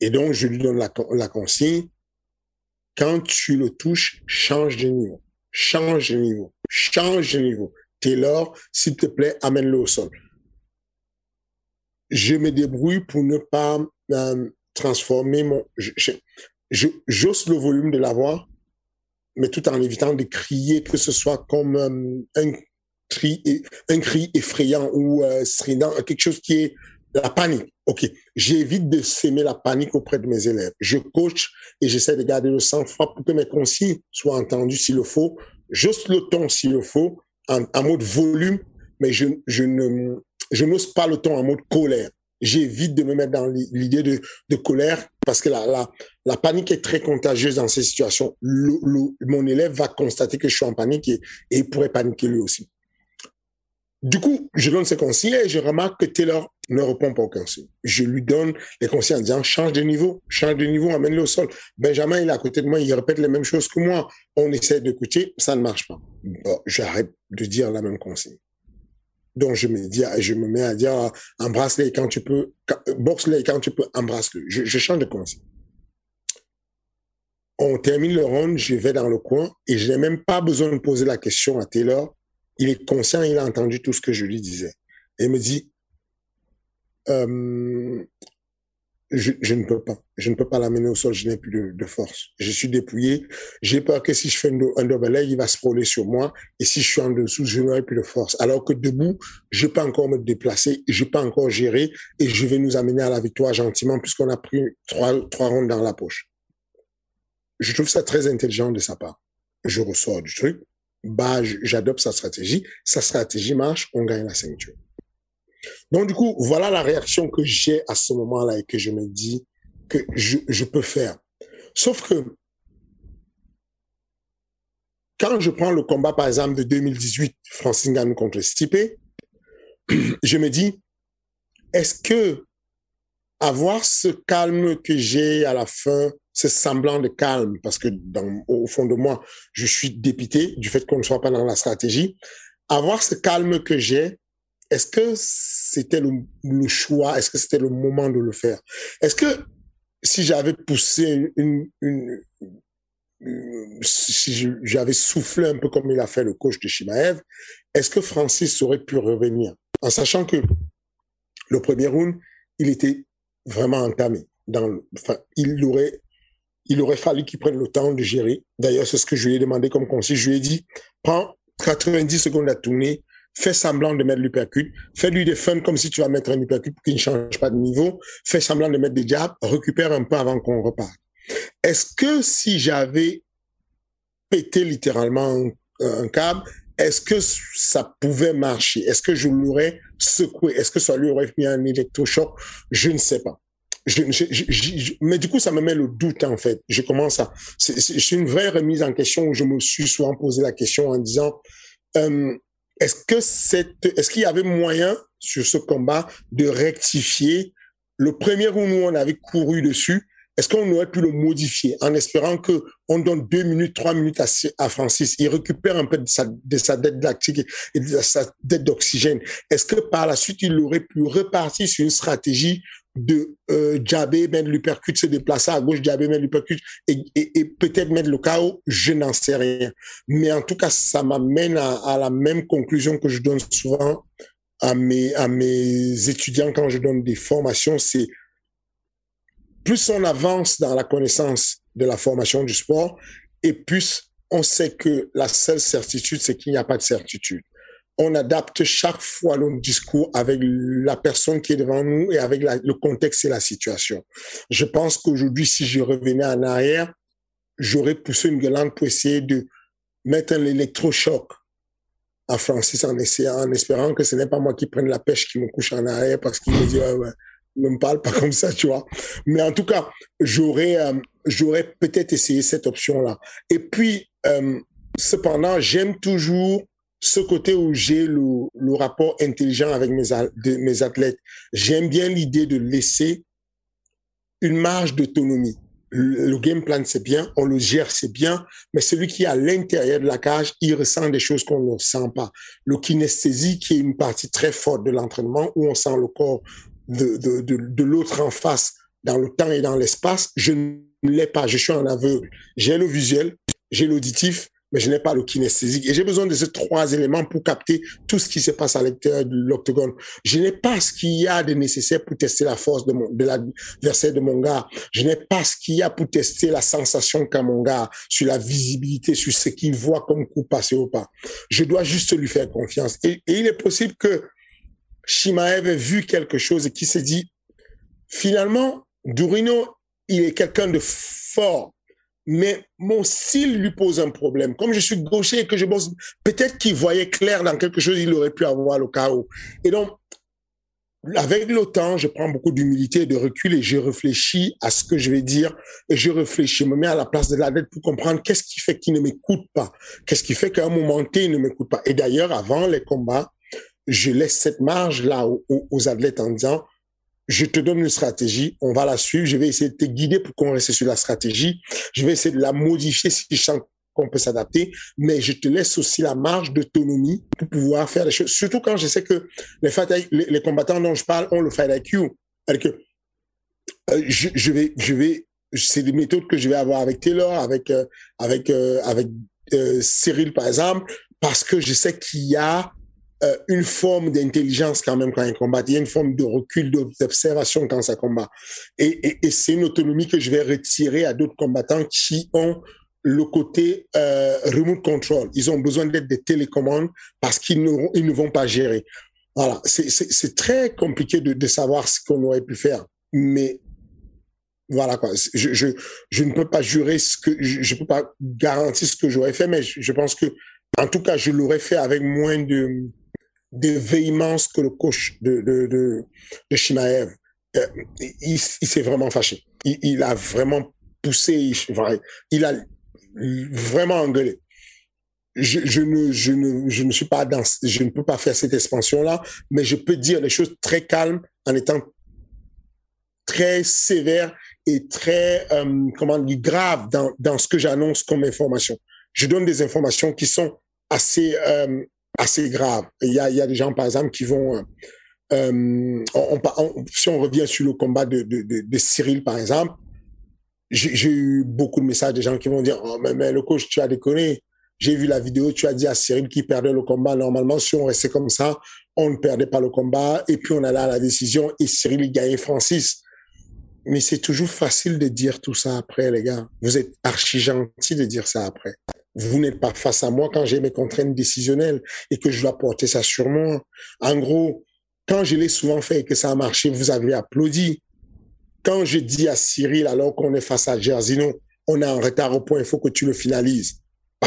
Et donc, je lui donne la, la consigne. Quand tu le touches, change de niveau. Change de niveau. Change de niveau. Taylor, s'il te plaît, amène-le au sol. Je me débrouille pour ne pas euh, transformer mon... j'ose le volume de la voix, mais tout en évitant de crier, que ce soit comme euh, un, cri, un cri effrayant ou euh, strident, quelque chose qui est la panique. OK, j'évite de s'aimer la panique auprès de mes élèves. Je coach et j'essaie de garder le sang-froid pour que mes consignes soient entendues s'il le faut, juste le ton s'il le faut, en, en, mode volume, mais je, je ne je n'ose pas le ton en mode colère. J'évite de me mettre dans l'idée de, colère parce que la, panique est très contagieuse dans ces situations. Mon élève va constater que je suis en panique et, il pourrait paniquer lui aussi. Du coup, je donne ces consignes et je remarque que Taylor ne répond pas aux consignes. Je lui donne les consignes en disant change de niveau, change de niveau, amène-le au sol. Benjamin, il est à côté de moi, il répète les mêmes choses que moi. On essaie d'écouter, ça ne marche pas. Bon, j'arrête de dire la même consigne. Donc je me dis, je me mets à dire embrasse-les quand tu peux, boxe-les quand tu peux, embrasse-le. Je, change de consigne. On termine le round, je vais dans le coin et je n'ai même pas besoin de poser la question à Taylor il est conscient, il a entendu tout ce que je lui disais. Et il me dit, euh, je, ne peux pas, je ne peux pas l'amener au sol, je n'ai plus de, force. Je suis dépouillé. J'ai peur que si je fais un, double leg, il va se frôler sur moi. Et si je suis en dessous, je n'aurai plus de force. Alors que debout, je peux encore me déplacer, je peux encore gérer et je vais nous amener à la victoire gentiment puisqu'on a pris trois, trois rondes dans la poche. Je trouve ça très intelligent de sa part. Je ressors du truc bah, j'adopte sa stratégie. Sa stratégie marche, on gagne la ceinture. Donc, du coup, voilà la réaction que j'ai à ce moment-là et que je me dis que je, peux faire. Sauf que quand je prends le combat, par exemple, de 2018, Francis Ngannou contre Stipe, je me dis, est-ce que avoir ce calme que j'ai à la fin ce semblant de calme, parce que au fond de moi, je suis dépité du fait qu'on ne soit pas dans la stratégie. Avoir ce calme que j'ai, est-ce que c'était le, choix, est-ce que c'était le moment de le faire? Est-ce que si j'avais poussé si j'avais soufflé un peu comme il a fait le coach de Shimaev, est-ce que Francis aurait pu revenir? En sachant que le premier round, il était vraiment entamé. Il aurait il aurait fallu qu'il prenne le temps de gérer. D'ailleurs, c'est ce que je lui ai demandé comme conseil. Je lui ai dit, prends 90 secondes à tourner, fais semblant de mettre l'uppercut, fais-lui des fun comme si tu vas mettre un uppercut pour qu'il ne change pas de niveau, fais semblant de mettre des jabs, récupère un peu avant qu'on reparte. Est-ce que si j'avais pété littéralement un, câble, est-ce que ça pouvait marcher? Est-ce que je l'aurais secoué? Est-ce que ça lui aurait mis un électrochoc? Je ne sais pas mais du coup, ça me met le doute, en fait. Je commence à... C'est une vraie remise en question où je me suis souvent posé la question en disant, euh, est-ce qu'il y avait moyen sur ce combat de rectifier le premier où nous on avait couru dessus? Est-ce qu'on aurait pu le modifier en espérant que on donne deux minutes, trois minutes à, Francis, il récupère un peu de sa, de dette lactique et de sa dette d'oxygène. Est-ce que par la suite il aurait pu repartir sur une stratégie de euh, mettre l'uppercut, se déplacer à gauche, jabber, mettre l'uppercut et, et, et peut-être mettre le chaos, je n'en sais rien. Mais en tout cas, ça m'amène à, à, la même conclusion que je donne souvent à mes, à mes étudiants quand je donne des formations, c'est plus on avance dans la connaissance de la formation du sport et plus on sait que la seule certitude, c'est qu'il n'y a pas de certitude on adapte chaque fois le discours avec la personne qui est devant nous et avec le contexte et la situation. Je pense qu'aujourd'hui, si je revenais en arrière, j'aurais poussé une gueulante pour essayer de mettre un électrochoc à Francis en espérant que ce n'est pas moi qui prenne la pêche qui me couche en arrière parce qu'il me dit ouais, ouais, ne me parle pas comme ça, tu vois. Mais en tout cas, j'aurais euh, j'aurais peut-être essayé cette option-là. Et puis, euh, cependant, j'aime toujours ce côté où j'ai le, le, rapport intelligent avec mes, mes athlètes. J'aime bien l'idée de laisser une marge d'autonomie. Le, game plan, c'est bien, on le gère, c'est bien, mais celui qui est à l'intérieur de la cage, il ressent des choses qu'on ne sent pas. Le kinesthésie, qui est une partie très forte de l'entraînement, où on sent le corps de, de, de, de l'autre en face dans le temps et dans l'espace, je ne l'ai pas, je suis en aveugle. J'ai le visuel, j'ai l'auditif, mais je n'ai pas le kinesthésique. Et j'ai besoin de ces trois éléments pour capter tout ce qui se passe à l'intérieur de l'octogone. Je n'ai pas ce qu'il y a de nécessaire pour tester la force de, mon, de l'adversaire de mon gars. Je n'ai pas ce qu'il y a pour tester la sensation qu'a mon gars sur la visibilité, sur ce qu'il voit comme coup passé ou pas. Je dois juste lui faire confiance. Et, et il est possible que Shimaev ait vu quelque chose et qu'il s'est dit, finalement, Durino, il est quelqu'un de fort mais mon style lui pose un problème. Comme je suis gaucher et que je bosse, peut-être qu'il voyait clair dans quelque chose, il aurait pu avoir le chaos. Et donc, avec le temps, je prends beaucoup d'humilité et de recul et je réfléchis à ce que je vais dire et je réfléchis, je me mets à la place de l'athlète pour comprendre qu'est-ce qui fait qu'il ne m'écoute pas, qu'est-ce qui fait qu'à un moment T, il ne m'écoute pas. Et d'ailleurs, avant les combats, je laisse cette marge là aux, aux athlètes en disant, je te donne une stratégie, on va la suivre, je vais essayer de te guider pour qu'on reste sur la stratégie, je vais essayer de la modifier si je sens qu'on peut s'adapter, mais je te laisse aussi la marge d'autonomie pour pouvoir faire les choses. Surtout quand je sais que les, combattants dont je parle ont le fight IQ. Que, euh, je, vais, je vais, c'est des méthodes que je vais avoir avec Taylor, avec euh, avec euh, avec Cyril par exemple, parce que je sais qu'il y a euh, une forme d'intelligence quand même quand il combat. Il y a une forme de recul, d'observation quand ça combat. Et, c'est une autonomie que je vais retirer à d'autres combattants qui ont le côté euh, remote control. Ils ont besoin d'être des télécommandes parce qu'ils ne, ils ne vont pas gérer. Voilà, c'est très compliqué de, savoir ce qu'on aurait pu faire. Mais voilà quoi. Je, je, je ne peux pas jurer ce que je, je peux pas garantir ce que j'aurais fait, mais je, pense que en tout cas je l'aurais fait avec moins de de véhémence que le coach de, de, de, de. Euh, il, s'est vraiment fâché. Il, a vraiment poussé, il, a vraiment engueulé. Je, je, ne, je, ne, je ne suis pas dans, je ne peux pas faire cette expansion-là, mais je peux dire les choses très calmes en étant très sévère et très, euh, comment dire, grave dans, dans ce que j'annonce comme information. Je donne des informations qui sont assez euh, assez grave. Il y a, y a des gens, par exemple, qui vont... Euh, euh si on revient sur le combat de, de, de, Cyril, par exemple, j'ai eu beaucoup de messages de gens qui vont dire oh, mais, mais le coach, tu as déconné. J'ai vu la vidéo, tu as dit à Cyril qui perdait le combat. Normalement, si on restait comme ça, on ne perdait pas le combat. Et puis, on allait à la décision et Cyril, il gagnait Francis. Mais c'est toujours facile de dire tout ça après, les gars. Vous êtes archi gentil de dire ça après. Vous n'êtes pas face à moi quand j'ai mes contraintes décisionnelles et que je dois porter ça sur moi. En gros, quand je l'ai souvent fait et que ça a marché, vous avez applaudi. Quand je dis à Cyril, alors qu'on est face à Gersino, on est en retard au point, il faut que tu le finalises.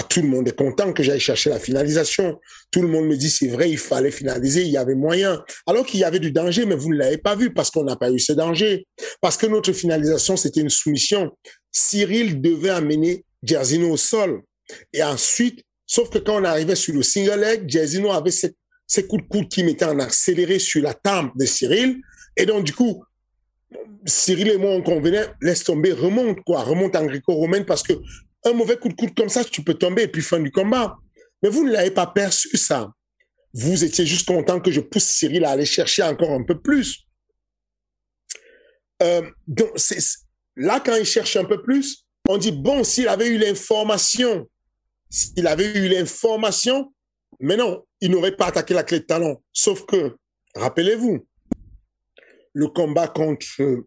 Tout le monde est content que j'aille chercher la finalisation. Tout le monde me dit, c'est vrai, il fallait finaliser, il y avait moyen. Alors qu'il y avait du danger, mais vous ne l'avez pas vu parce qu'on n'a pas eu ce danger. Parce que notre finalisation, c'était une soumission. Cyril devait amener Gersino au sol. Et ensuite, sauf que quand on arrivait sur le single leg, Jazino avait ces, coups de coude qui mettaient en accéléré sur la tempe de Cyril. Et donc, du coup, Cyril et moi, on convenait, laisse tomber, remonte, quoi, remonte en gréco-romaine parce que un mauvais coup de coude comme ça, tu peux tomber et puis fin du combat. Mais vous ne l'avez pas perçu, ça. Vous étiez juste content que je pousse Cyril à aller chercher encore un peu plus. Euh, donc, là, quand il cherche un peu plus, on dit, bon, s'il avait eu l'information s'il avait eu l'information, mais non, il n'aurait pas attaqué la clé de talon. Sauf que, rappelez-vous, le combat contre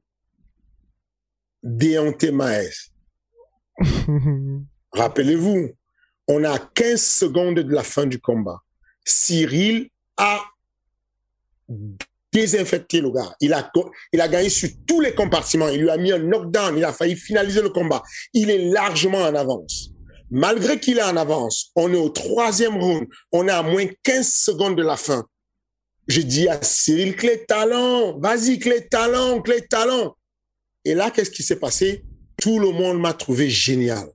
Deontay Maes. rappelez-vous, on a 15 secondes de la fin du combat. Cyril a désinfecté le gars. Il a, il a gagné sur tous les compartiments. Il lui a mis un knockdown. Il a failli finaliser le combat. Il est largement en avance malgré qu'il est en avance, on est au troisième round, on est à moins 15 secondes de la fin. Je dis à Cyril, clé talent, vas-y, clé talent, clé talent. Et là, qu'est-ce qui s'est passé? Tout le monde m'a trouvé génial.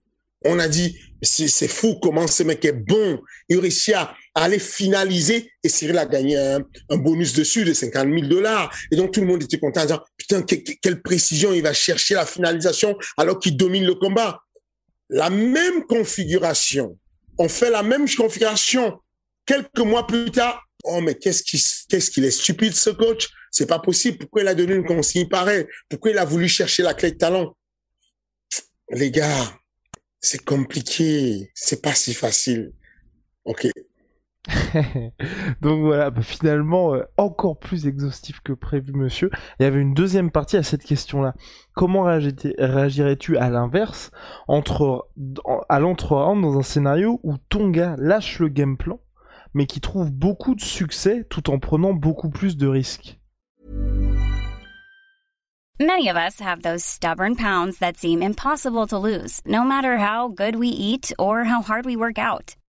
On a dit, c'est fou comment ce mec est bon. Il réussit à aller finaliser et Cyril a gagné un, bonus dessus de 50 000 dollars. Et donc tout le monde était content en disant, putain, quelle précision, il va chercher la finalisation alors qu'il domine le combat la même configuration. On fait la même configuration quelques mois plus tard. Oh, mais qu'est-ce qu'il qu'est-ce qu'il est stupide, ce coach? C'est pas possible. Pourquoi il a donné une consigne pareille? Pourquoi il a voulu chercher la clé de talent? Les gars, c'est compliqué, c'est pas si facile. Ok. Donc voilà, bah, finalement, euh, encore plus exhaustif que prévu, monsieur. Il y avait une deuxième partie à cette question-là. Comment réagirais-tu à l'inverse, à l'entre dans un scénario où ton gars lâche le game plan, mais qui trouve beaucoup de succès tout en prenant beaucoup plus de risques? Many of us have those stubborn pounds that seem impossible to lose, no matter how good we eat or how hard we work out.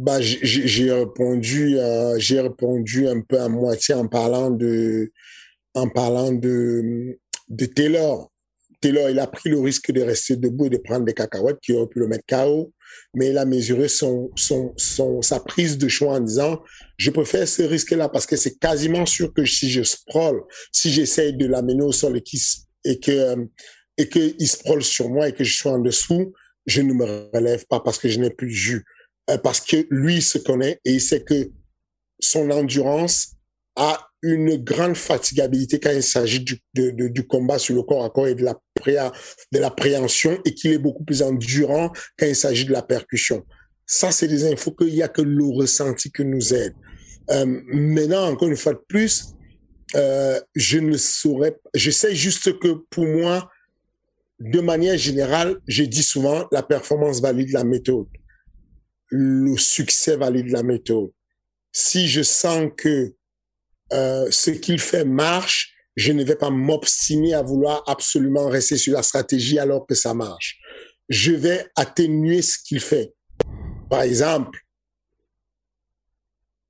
Bah, j'ai répondu, euh, répondu un peu à moitié en parlant de, en parlant de, de Taylor. Taylor, il a pris le risque de rester debout et de prendre des cacahuètes qui auraient pu le mettre KO, mais il a mesuré son, son, son, sa prise de choix en disant, je préfère ce risque-là parce que c'est quasiment sûr que si je sprawl, si j'essaye de l'amener au sol et qu'il et que, et qu'il sprawl sur moi et que je suis en dessous, je ne me relève pas parce que je n'ai plus de jus. Euh, parce que lui il se connaît et il sait que son endurance a une grande fatigabilité quand il s'agit du, du combat sur le corps à corps et de la, de la préhension et qu'il est beaucoup plus endurant quand il s'agit de la percussion. Ça, c'est des infos qu'il n'y a que le ressenti que nous aide. Euh, maintenant, encore une fois de plus, euh, je ne saurais, je sais juste que pour moi, de manière générale, je dis souvent, la performance valide la méthode. Le succès valide la méthode. Si je sens que euh, ce qu'il fait marche, je ne vais pas m'obstiner à vouloir absolument rester sur la stratégie alors que ça marche. Je vais atténuer ce qu'il fait. Par exemple,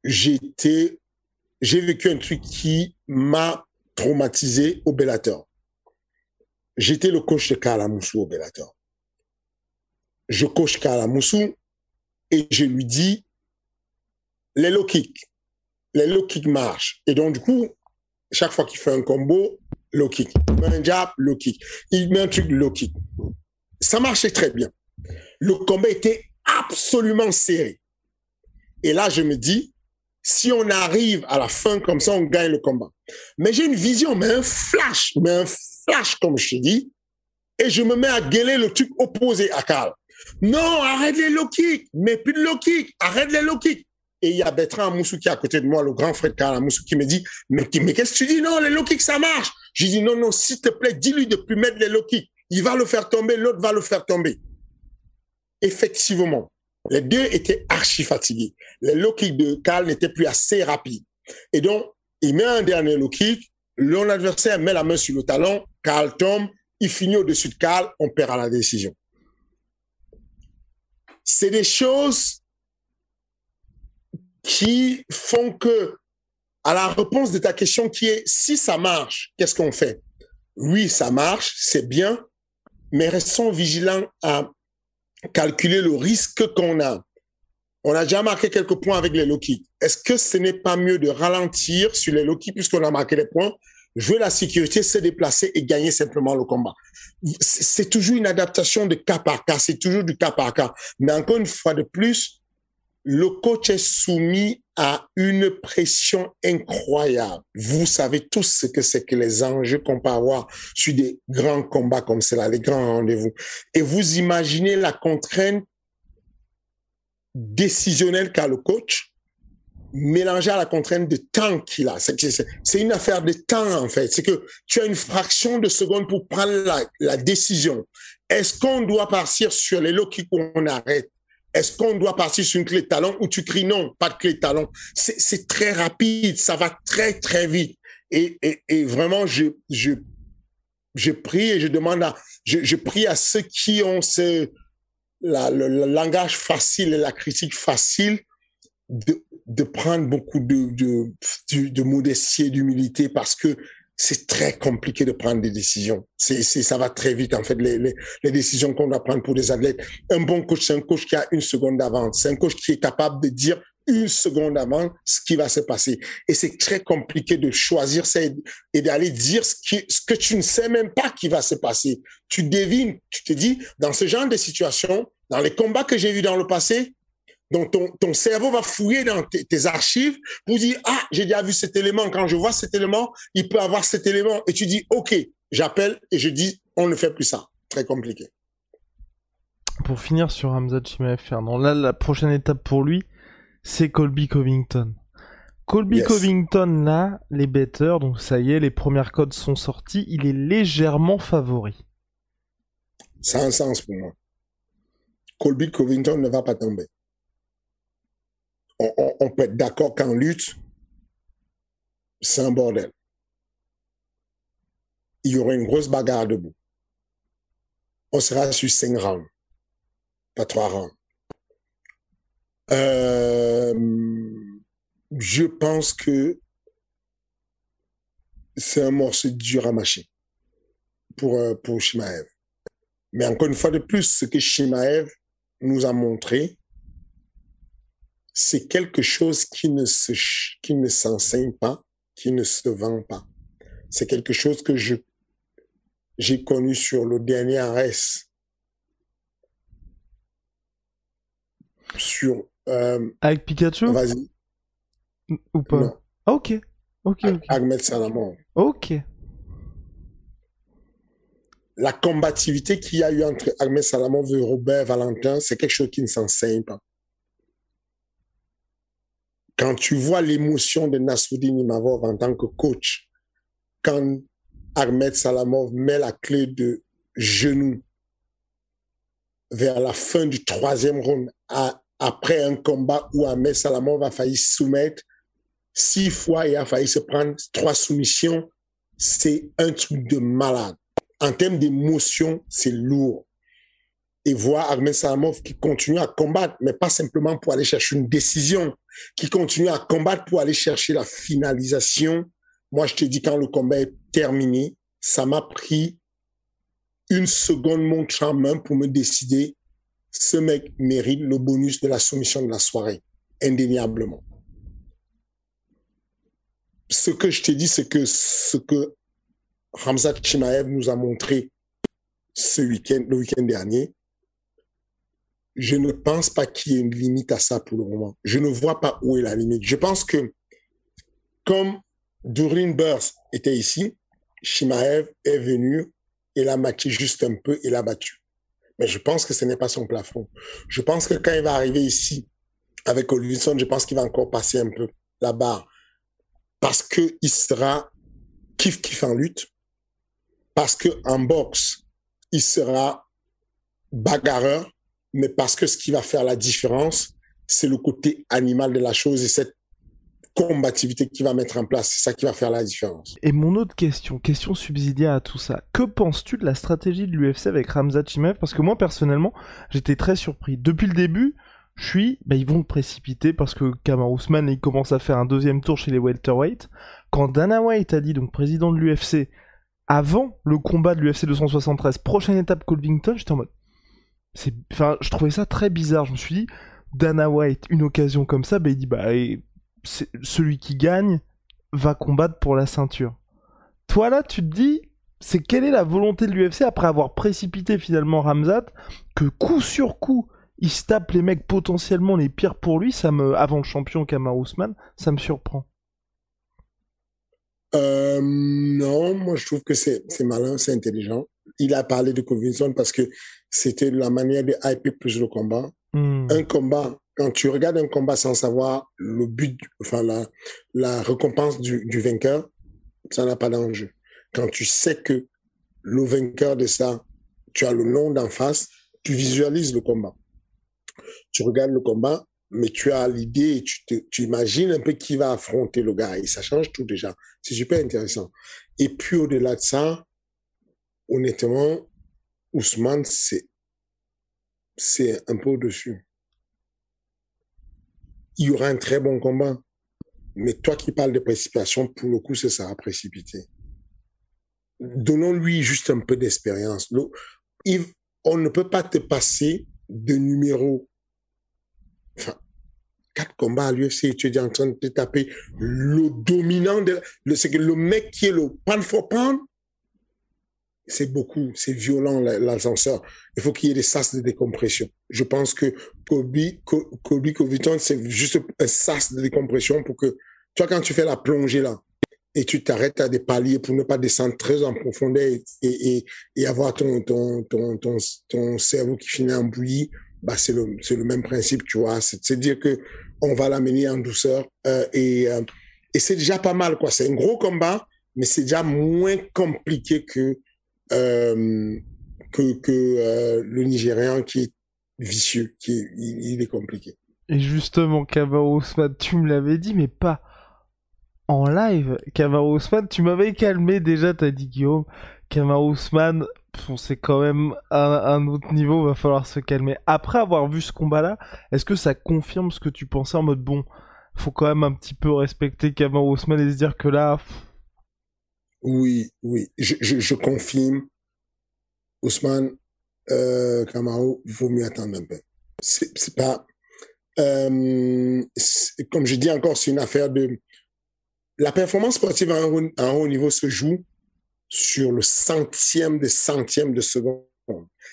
j'étais, j'ai vécu un truc qui m'a traumatisé au Bellator. J'étais le coach de Kalamoussou au Bellator. Je coach Kalamoussou et je lui dis, les low kicks, les low kicks marchent. Et donc, du coup, chaque fois qu'il fait un combo, low kick. Il met un jab, low kick. Il met un truc, low kick. Ça marchait très bien. Le combat était absolument serré. Et là, je me dis, si on arrive à la fin comme ça, on gagne le combat. Mais j'ai une vision, mais un flash, mais un flash, comme je te dis, et je me mets à gueuler le truc opposé à Carl. Non, arrête les low kicks, mais plus de low kicks, arrête les low kicks. Et il y a Bertrand Moussou qui est à côté de moi, le grand frère de Karl Moussou, qui me dit, mais, qu'est-ce que tu dis? Non, les low kicks, ça marche. Je dis, non, non, s'il te plaît, dis-lui de plus mettre les low kicks. Il va le faire tomber, l'autre va le faire tomber. Effectivement, les deux étaient archi fatigués. Les low kicks de Karl n'étaient plus assez rapides. Et donc, il met un dernier low kick, l'on adversaire met la main sur le talon, Karl tombe, il finit au-dessus de Karl, on perd la décision. C'est des choses qui font que, à la réponse de ta question qui est si ça marche, qu'est-ce qu'on fait? Oui, ça marche, c'est bien, mais restons vigilants à calculer le risque qu'on a. On a déjà marqué quelques points avec les Loki. Est-ce que ce n'est pas mieux de ralentir sur les Loki puisqu'on a marqué les points, jouer la sécurité, se déplacer et gagner simplement le combat C'est toujours une adaptation de cas par cas, c'est toujours du cas par cas. Mais encore une fois de plus, le coach est soumis à une pression incroyable. Vous savez tous ce que c'est que les enjeux qu'on peut avoir sur des grands combats comme cela, les grands rendez-vous. Et vous imaginez la contrainte décisionnelle qu'a le coach? Mélangée à la contrainte de temps qu'il a. C'est une affaire de temps, en fait. C'est que tu as une fraction de seconde pour prendre la, décision. Est-ce qu'on doit partir sur les low kicks on arrête? Est-ce qu'on doit partir sur une clé de talon ou tu cries non, pas de clé de talon? C'est très rapide, ça va très très vite. Et, vraiment, je, je, je prie et je demande à, je, prie à ceux qui ont ce, le, langage facile et la critique facile de, de prendre beaucoup de, de, de, de modestie et d'humilité parce que c'est très compliqué de prendre des décisions. C'est, c'est, ça va très vite, en fait, les, les, les décisions qu'on doit prendre pour des athlètes. Un bon coach, c'est un coach qui a une seconde d'avance. C'est un coach qui est capable de dire une seconde avant ce qui va se passer. Et c'est très compliqué de choisir ça et d'aller dire ce, qui, ce que tu ne sais même pas qui va se passer. Tu devines, tu te dis, dans ce genre de situation, dans les combats que j'ai vus dans le passé, donc ton, ton cerveau va fouiller dans tes, tes archives pour dire, ah, j'ai déjà vu cet élément. Quand je vois cet élément, il peut avoir cet élément. Et tu dis, OK, j'appelle et je dis, on ne fait plus ça. Très compliqué. Pour finir sur Hamza Chimaev Fernand, là, la prochaine étape pour lui, c'est Colby Covington. Colby Yes. Covington, là, les betters, donc ça y est, les premières codes sont sorties, il est légèrement favori. Ça a un sens pour moi. Colby Covington ne va pas tomber. On, peut être d'accord qu'en lutte, c'est un bordel. Il y aura une grosse bagarre debout. On sera sur cinq rounds, pas trois rounds. Euh, je pense que c'est un morceau dur à mâcher pour, euh, pour Shimaev. Mais encore une fois de plus, ce que Shimaev nous a montré, c'est quelque chose qui ne se, ch- qui ne s'enseigne pas, qui ne se vend pas. C'est quelque chose que je, j'ai connu sur le dernier ARS. Sur, euh, Avec Pikachu? vas-y, ou pas? Non, Ah, Ok, ok, ok. Ahmed Salamon. Ok. La combativité qu'il y a eu entre Ahmed Salamov et Robert Valentin, c'est quelque chose qui ne s'enseigne pas. Quand tu vois l'émotion de Nasruddin Imavov en tant que coach, quand Ahmed Salamov met la clé de genou vers la fin du troisième round, après un combat où Ahmed Salamov a failli soumettre six fois et a failli se prendre trois soumissions, c'est un truc de malade en termes d'émotion, c'est lourd. Et voir Ahmed Salamov qui continue à combattre, mais pas simplement pour aller chercher une décision, qui continue à combattre pour aller chercher la finalisation. Moi, je te dis, quand le combat est terminé, ça m'a pris une seconde montre en main pour me décider, ce mec mérite le bonus de la soumission de la soirée, indéniablement. Ce que je te dis, c'est que ce que Hamzat Chimaev nous a montré ce week-end, le week-end dernier, je ne pense pas qu'il y ait une limite à ça pour le moment. Je ne vois pas où est la limite. Je pense que comme Doreen Burst était ici, Chimaev est venu et l'a matché juste un peu et l'a battu. Mais je pense que ce n'est pas son plafond. Je pense que quand il va arriver ici avec Olivson, je pense qu'il va encore passer un peu la barre parce qu'il sera kiff kiff en lutte, parce que en boxe, il sera bagarreur, mais parce que ce qui va faire la différence, c'est le côté animal de la chose et cette combativité qu'il va mettre en place. C'est ça qui va faire la différence. Et mon autre question, question subsidiaire à tout ça. Que penses-tu de la stratégie de l'UFC avec Ramzat Chimaev? Parce que moi, personnellement, j'étais très surpris. Depuis le début, je suis, bah, ils vont précipiter parce que Kamar Ousmane, il commence à faire un deuxième tour chez les welterweight. Quand Dana White a dit, donc président de l'UFC, avant le combat de l'UFC 273, prochaine étape Colvington, j'étais en mode, je trouvais ça très bizarre. Je me suis dit, Dana White, une occasion comme ça, bah, il dit, bah, celui qui gagne va combattre pour la ceinture. Toi là, tu te dis, c'est quelle est la volonté de l'UFC après avoir précipité finalement Ramzat, que coup sur coup, il se tape les mecs potentiellement les pires pour lui, ça me, avant le champion Kamar Ousmane, ça me surprend. Euh, non, moi je trouve que c'est malin, c'est intelligent. Il a parlé de Covington parce que c'était la manière de hyper plus le combat. Hmm. Un combat, quand tu regardes un combat sans savoir le but, enfin la, la récompense du, du vainqueur, ça n'a pas d'enjeu. Quand tu sais que le vainqueur de ça, tu as le nom d'en face, tu visualises le combat. Tu regardes le combat, mais tu as l'idée et tu, te, tu imagines un peu qui va affronter le gars et ça change tout déjà. C'est super intéressant. Et puis au-delà de ça, honnêtement, Ousmane, c'est c'est un peu au-dessus. Il y aura un très bon combat. Mais toi qui parles de précipitation, pour le coup, ce sera précipité. Donnons-lui juste un peu d'expérience. On ne peut pas te passer de numéro enfin, quatre combats à l'UFC tu es en train de te taper le dominant le, c'est le mec qui est le pound for c'est beaucoup, c'est violent l'ascenseur. Il faut qu'il y ait des sas de décompression. Je pense que Kobe, Kobe Covington, c'est juste un sas de décompression pour que, tu vois, quand tu fais la plongée là, et tu t'arrêtes à des paliers pour ne pas descendre très en profondeur et, et, avoir ton, ton, ton, ton, ton cerveau qui finit en bouillie, bah c'est le, le même principe, tu vois. C'est, dire que on va l'amener en douceur euh, et, euh, et c'est déjà pas mal, quoi. C'est un gros combat, mais c'est déjà moins compliqué que que, que euh, le Nigérian qui est vicieux, qui est, il, est compliqué. Et justement, Kamaru Ousmane, tu me l'avais dit, mais pas en live. Kamaru Ousmane, tu m'avais calmé déjà, t'as dit Guillaume. Kamaru Ousmane, c'est quand même un, un, autre niveau, va falloir se calmer. Après avoir vu ce combat-là, est-ce que ça confirme ce que tu pensais en mode bon, faut quand même un petit peu respecter Kamaru Ousmane et se dire que là, oui, oui, je, je, je confirme. Ousmane euh, Kamau, il faut mieux attendre un peu. C'est pas. Euh, comme je dis encore, c'est une affaire de. La performance sportive à un, haut, à un haut niveau se joue sur le centième de centième de seconde.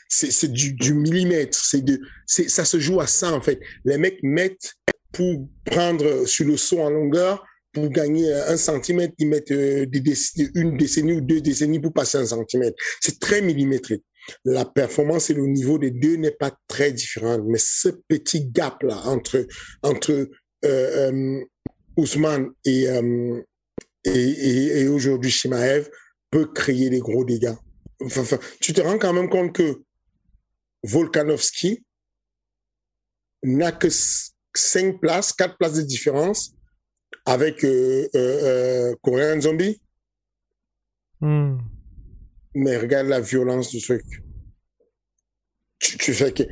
C'est du, du, millimètre. C'est de, ça se joue à ça en fait. Les mecs mettent pour prendre sur le saut en longueur pour gagner un centimètre, ils mettent euh, une décennie ou deux décennies pour passer un centimètre. C'est très millimétré. La performance et le niveau des deux n'est pas très différent, mais ce petit gap-là entre, entre euh, euh, Ousmane et, euh, et, et, aujourd'hui Shimaev peut créer des gros dégâts. Tu te rends quand même compte que Volkanovski n'a que cinq places, quatre places de différence avec euh, euh, euh Zombie? Hmm. Mais regarde la violence du truc. Tu, tu, fais que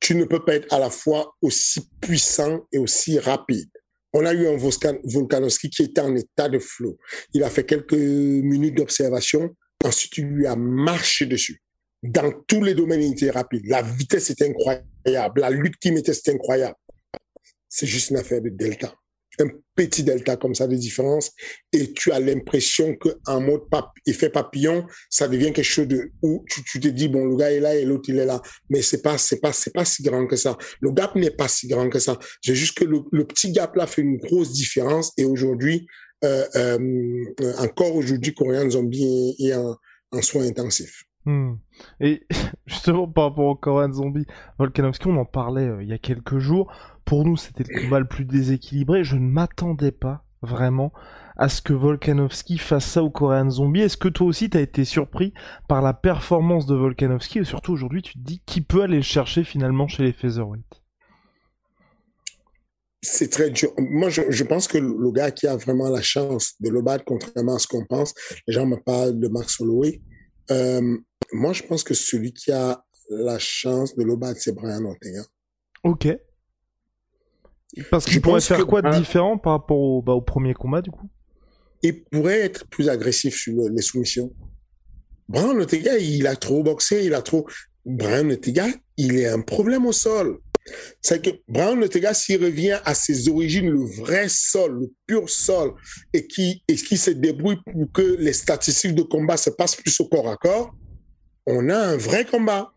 tu ne peux pas être à la fois aussi puissant et aussi rapide. On a eu un Volkanovski qui était en état de flot. Il a fait quelques minutes d'observation. Ensuite, il lui a marché dessus. Dans tous les domaines, il était rapide. La vitesse était incroyable. La lutte qu'il mettait, c'était incroyable. C'est juste une affaire de delta un petit delta comme ça de différence et tu as l'impression qu'un mode effet papillon, ça devient quelque chose de où tu, tu, te dis bon le gars est là et l'autre il est là, mais c'est pas c'est pas c'est pas si grand que ça. Le gap n'est pas si grand que ça. C'est juste que le, le, petit gap là fait une grosse différence et aujourd'hui euh, euh, encore aujourd'hui Korean Zombie est, en, en soins intensifs. Hmm. Et justement par rapport au Korean Zombie, Volkanovski, on en parlait euh, il y a quelques jours pour nous, c'était le combat le plus déséquilibré. Je ne m'attendais pas vraiment à ce que Volkanovski fasse ça au Korean Zombie. Est-ce que toi aussi, tu as été surpris par la performance de Volkanovski? Et surtout, aujourd'hui, tu te dis qui peut aller le chercher finalement chez les featherweight? C'est très dur. Moi, je, pense que le gars qui a vraiment la chance de le battre, contrairement à ce qu'on pense, les gens me parlent de Max Holloway. Euh, moi, je pense que celui qui a la chance de le battre, c'est Brian Ortega. Ok. Parce qu'il pourrait faire quoi de différent par rapport au, bah, au premier combat, du coup? Il pourrait être plus agressif sur les soumissions. Brian Ortega, il a trop boxé, il a trop. Brian Ortega, il est un problème au sol. C'est que Brian Ortega, s'il revient à ses origines, le vrai sol, le pur sol, et qui, et qui se débrouille pour que les statistiques de combat se passent plus au corps à corps, on a un vrai combat.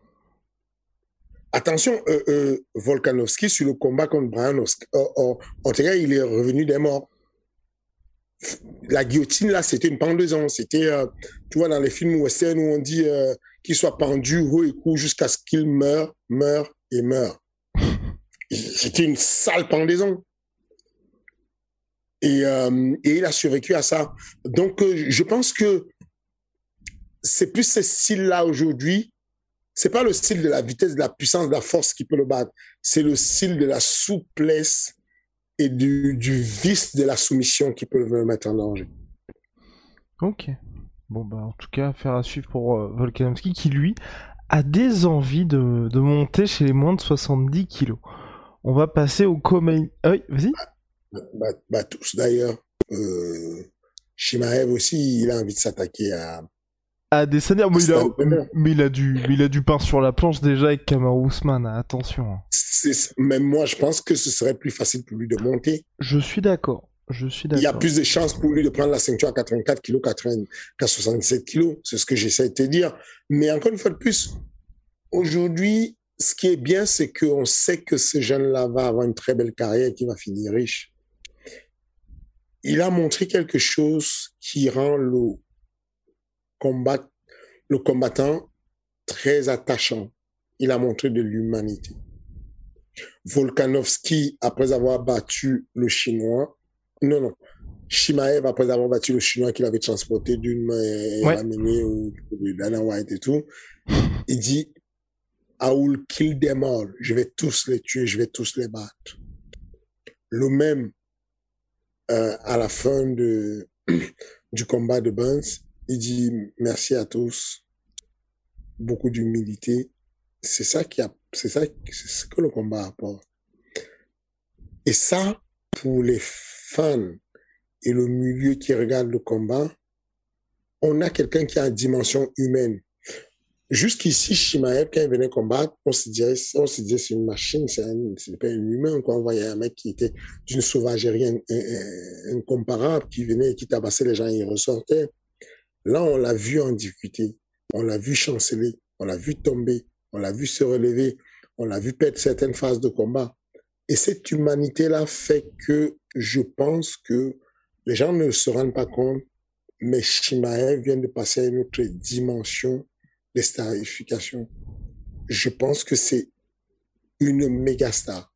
Attention, euh, euh, Volkanovski, sur le combat contre Brian Ortega, il est revenu des morts. La guillotine, là, c'était une pendaison. C'était, euh, tu vois, dans les films western où on dit euh, qu'il soit pendu haut et court jusqu'à ce qu'il meure, meure et meure. C'était une sale pendaison. Et, euh, il a survécu à ça. Donc, euh, je pense que c'est plus ce style-là aujourd'hui c'est pas le style de la vitesse, de la puissance, de la force qui peut le battre. C'est le style de la souplesse et du, du vice de la soumission qui peut le mettre en danger. Ok. Bon, bah, en tout cas, faire à suivre pour euh, Volkanovski qui, lui, a des envies de, de, monter chez les moins de 70 kilos. On va passer au Komain. Ah oui, vas-y. Bah, bah, bah, tous d'ailleurs. Euh, Shimaev aussi, il a envie de s'attaquer à, à des mais, il a, mais il a du, il a du pain sur la planche déjà avec Kamaru Ousmane, attention. Hein. Même moi, je pense que ce serait plus facile pour lui de monter. Je suis d'accord. Je suis d'accord. Il y a plus de chances pour lui de prendre la ceinture à 84 kg qu'à 67 kg. C'est ce que j'essaie de te dire. Mais encore une fois de plus, aujourd'hui, ce qui est bien, c'est qu'on sait que ce jeune-là va avoir une très belle carrière et qu'il va finir riche. Il a montré quelque chose qui rend le, combat, le combattant très attachant. Il a montré de l'humanité. Volkanovski, après avoir battu le Chinois, non, non, Shimaev, après avoir battu le Chinois qu'il avait transporté d'une main et amené au Dana White et tout, il dit I will kill them all. Je vais tous les tuer, je vais tous les battre. Le même, euh, à la fin de, du combat de Burns, il dit merci à tous, beaucoup d'humilité. C'est ça qui a, c'est ça, que le combat apporte. Et ça, pour les fans et le milieu qui regarde le combat, on a quelqu'un qui a une dimension humaine. Jusqu'ici, Shimaev, quand il venait combattre, on se disait, on se disait, c'est une machine, c'est pas un humain, quoi. On voyait un mec qui était d'une sauvagerie incomparable, qui venait et qui tabassait les gens et il ressortait. Là, on l'a vu en difficulté. On l'a vu chanceler. On l'a vu tomber. On l'a vu se relever. On l'a vu perdre certaines phases de combat. Et cette humanité-là fait que je pense que les gens ne se rendent pas compte, mais Shimaev vient de passer à une autre dimension starification. Je pense que c'est une méga star.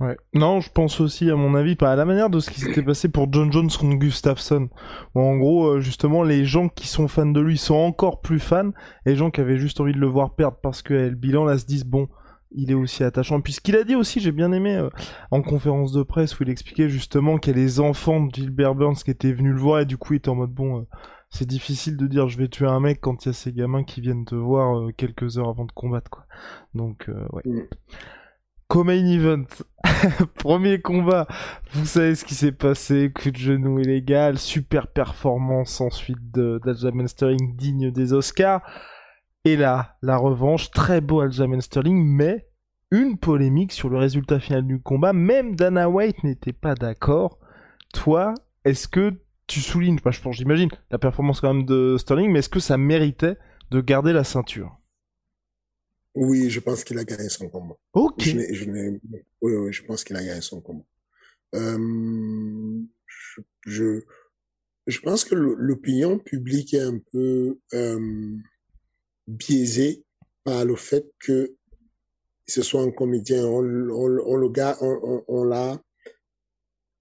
Ouais. Non, je pense aussi, à mon avis, pas à la manière de ce qui s'était passé pour John Jones contre Gustafsson. en gros, euh, justement, les gens qui sont fans de lui sont encore plus fans, et les gens qui avaient juste envie de le voir perdre parce que le bilan là se disent bon, il est aussi attachant. Puisqu'il a dit aussi, j'ai bien aimé euh, en conférence de presse où il expliquait justement qu'il y a les enfants de Gilbert Burns qui étaient venus le voir et du coup il était en mode bon, euh, c'est difficile de dire je vais tuer un mec quand il y a ces gamins qui viennent te voir euh, quelques heures avant de combattre quoi. Donc ouais. Mm. Co-main event, premier combat, vous savez ce qui s'est passé, coup de genou illégal, super performance ensuite d'Aljamain Sterling digne des Oscars. Et là, la revanche, très beau Aljamain Sterling, mais une polémique sur le résultat final du combat, même Dana White n'était pas d'accord. Toi, est-ce que tu soulignes, je j'imagine, la performance quand même de Sterling, mais est-ce que ça méritait de garder la ceinture? Oui, je pense qu'il a gagné son combat. Ok. Je, oui, oui, je pense qu'il a gagné son combat. Euh, je, je, pense que l'opinion publique est un peu euh, biaisée par le fait que ce soit un comédien. On, on, on le gars, on, on l'a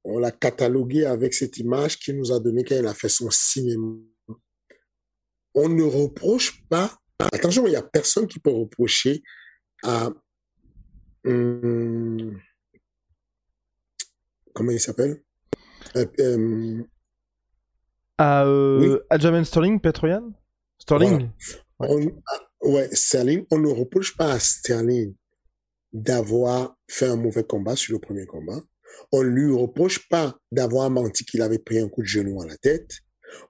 on l'a catalogué avec cette image qu'il nous a donnée quand il a fait son cinéma. On ne reproche pas, attention, il n'y a personne qui peut reprocher à, hum, comment il s'appelle? Euh, euh, À euh, Sterling, Petroyan? Sterling? Ouais, Sterling, on ne reproche pas à Sterling d'avoir fait un mauvais combat sur le premier combat. On lui reproche pas d'avoir menti qu'il avait pris un coup de genou à la tête.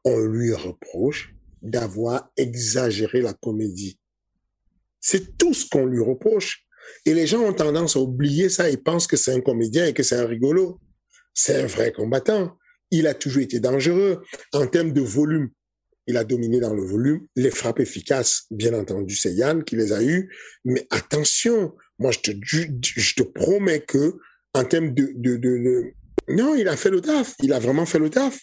On lui reproche d'avoir exagéré la comédie. C'est tout ce qu'on lui reproche. Et les gens ont tendance à oublier ça et pensent que c'est un comédien et que c'est un rigolo. C'est un vrai combattant. Il a toujours été dangereux en termes de volume. Il a dominé dans le volume. Les frappes efficaces, bien entendu, c'est Yann qui les a eues. Mais attention, moi, je te, promets que en termes de, Non, il a fait le taf. Il a vraiment fait le taf.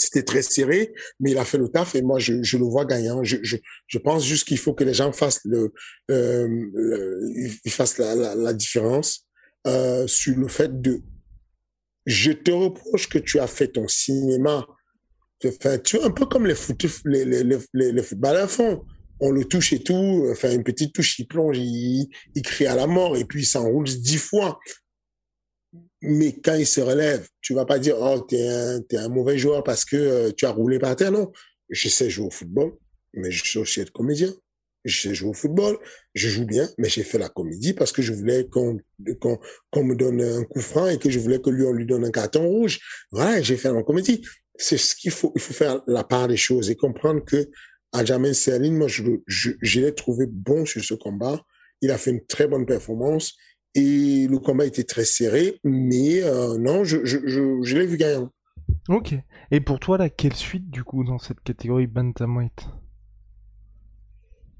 C'était très serré, mais il a fait le taf et moi, je, le vois gagnant. Je, je, je pense juste qu'il faut que les gens fassent, le, euh, ils fassent la, différence euh, sur le fait de... Je te reproche que tu as fait ton cinéma. Enfin, tu un peu comme les, foot, les, les, les, les footballeurs font on le touche et tout, enfin une petite touche, il plonge, il, il crie à la mort et puis il s'enroule dix fois. Mais quand il se relève, tu vas pas dire oh t'es un es un mauvais joueur parce que euh, tu as roulé par terre non. Je sais jouer au football, mais je sais aussi être comédien. Je sais jouer au football, je joue bien, mais j'ai fait la comédie parce que je voulais qu'on qu'on me donne un coup franc et que je voulais que lui on lui donne un carton rouge. Voilà, j'ai fait la comédie. C'est ce qu'il faut. Il faut faire la part des choses et comprendre que Aljamain Sterling, moi, je, je, je l'ai trouvé bon sur ce combat. il a fait une très bonne performance et le combat était très serré, mais euh, non, je, je, je, je l'ai vu gagnant. Ok. Et pour toi, là, quelle suite, du coup, dans cette catégorie Bantamweight?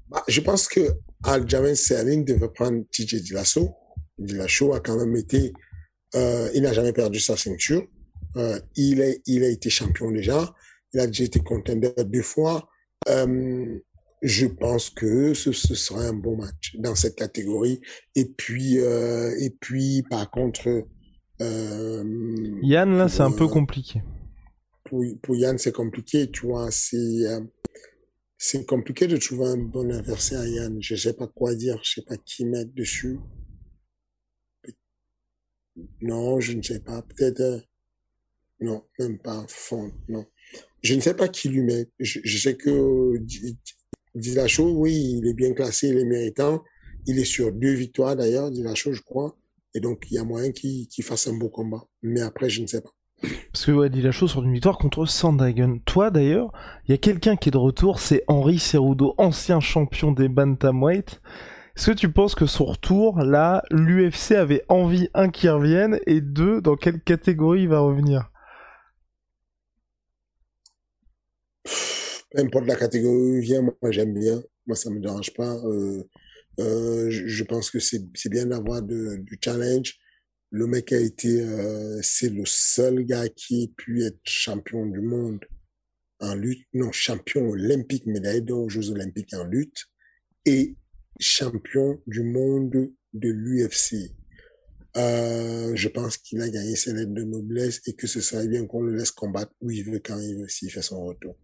Bah, Je pense que Aljamain Sterling devait prendre TJ Dillashaw. Dillashaw a quand même été... Euh, il n'a jamais perdu sa ceinture. Euh, il, est, il a été champion déjà. Il a déjà été contender deux fois. Euh, je pense que ce, ce sera un bon match dans cette catégorie. Et puis, euh, et puis par contre... Euh, Yann, là, c'est un peu euh, compliqué. pour, pour Yann, c'est compliqué, tu vois. C'est euh, c'est compliqué de trouver un bon adversaire à Yann. Je sais pas quoi dire, je sais pas qui mettre dessus. Non, je ne sais pas. Peut-être. euh, non, même pas fond. Non. Je ne sais pas qui lui met. Je, je sais que Dillashaw, oui, il est bien classé, il est méritant. Il est sur deux victoires d'ailleurs, Dillashaw, je crois. Et donc, il y a moyen qu'il fasse un beau combat. Mais après, je ne sais pas. Parce que ouais, Dillashaw sort d'une victoire contre Sandhagen. Toi d'ailleurs, il y a quelqu'un qui est de retour, c'est Henri Cerudo, ancien champion des bantamweight. Est-ce que tu penses que son retour, là, l'UFC avait envie, un, qu'il revienne, et deux, dans quelle catégorie il va revenir? Peu importe la catégorie où vient, moi, j'aime bien. Moi, ça me dérange pas. Euh, euh, je, pense que c'est bien d'avoir du challenge. Le mec a été, euh, c'est le seul gars qui ait pu être champion du monde en lutte, non, champion olympique, médaille d'or aux Jeux olympiques en lutte, et champion du monde de l'UFC. Euh, je pense qu'il a gagné ses lettres de noblesse et que ce serait bien qu'on le laisse combattre où il veut, quand il veut, s'il fait son retour.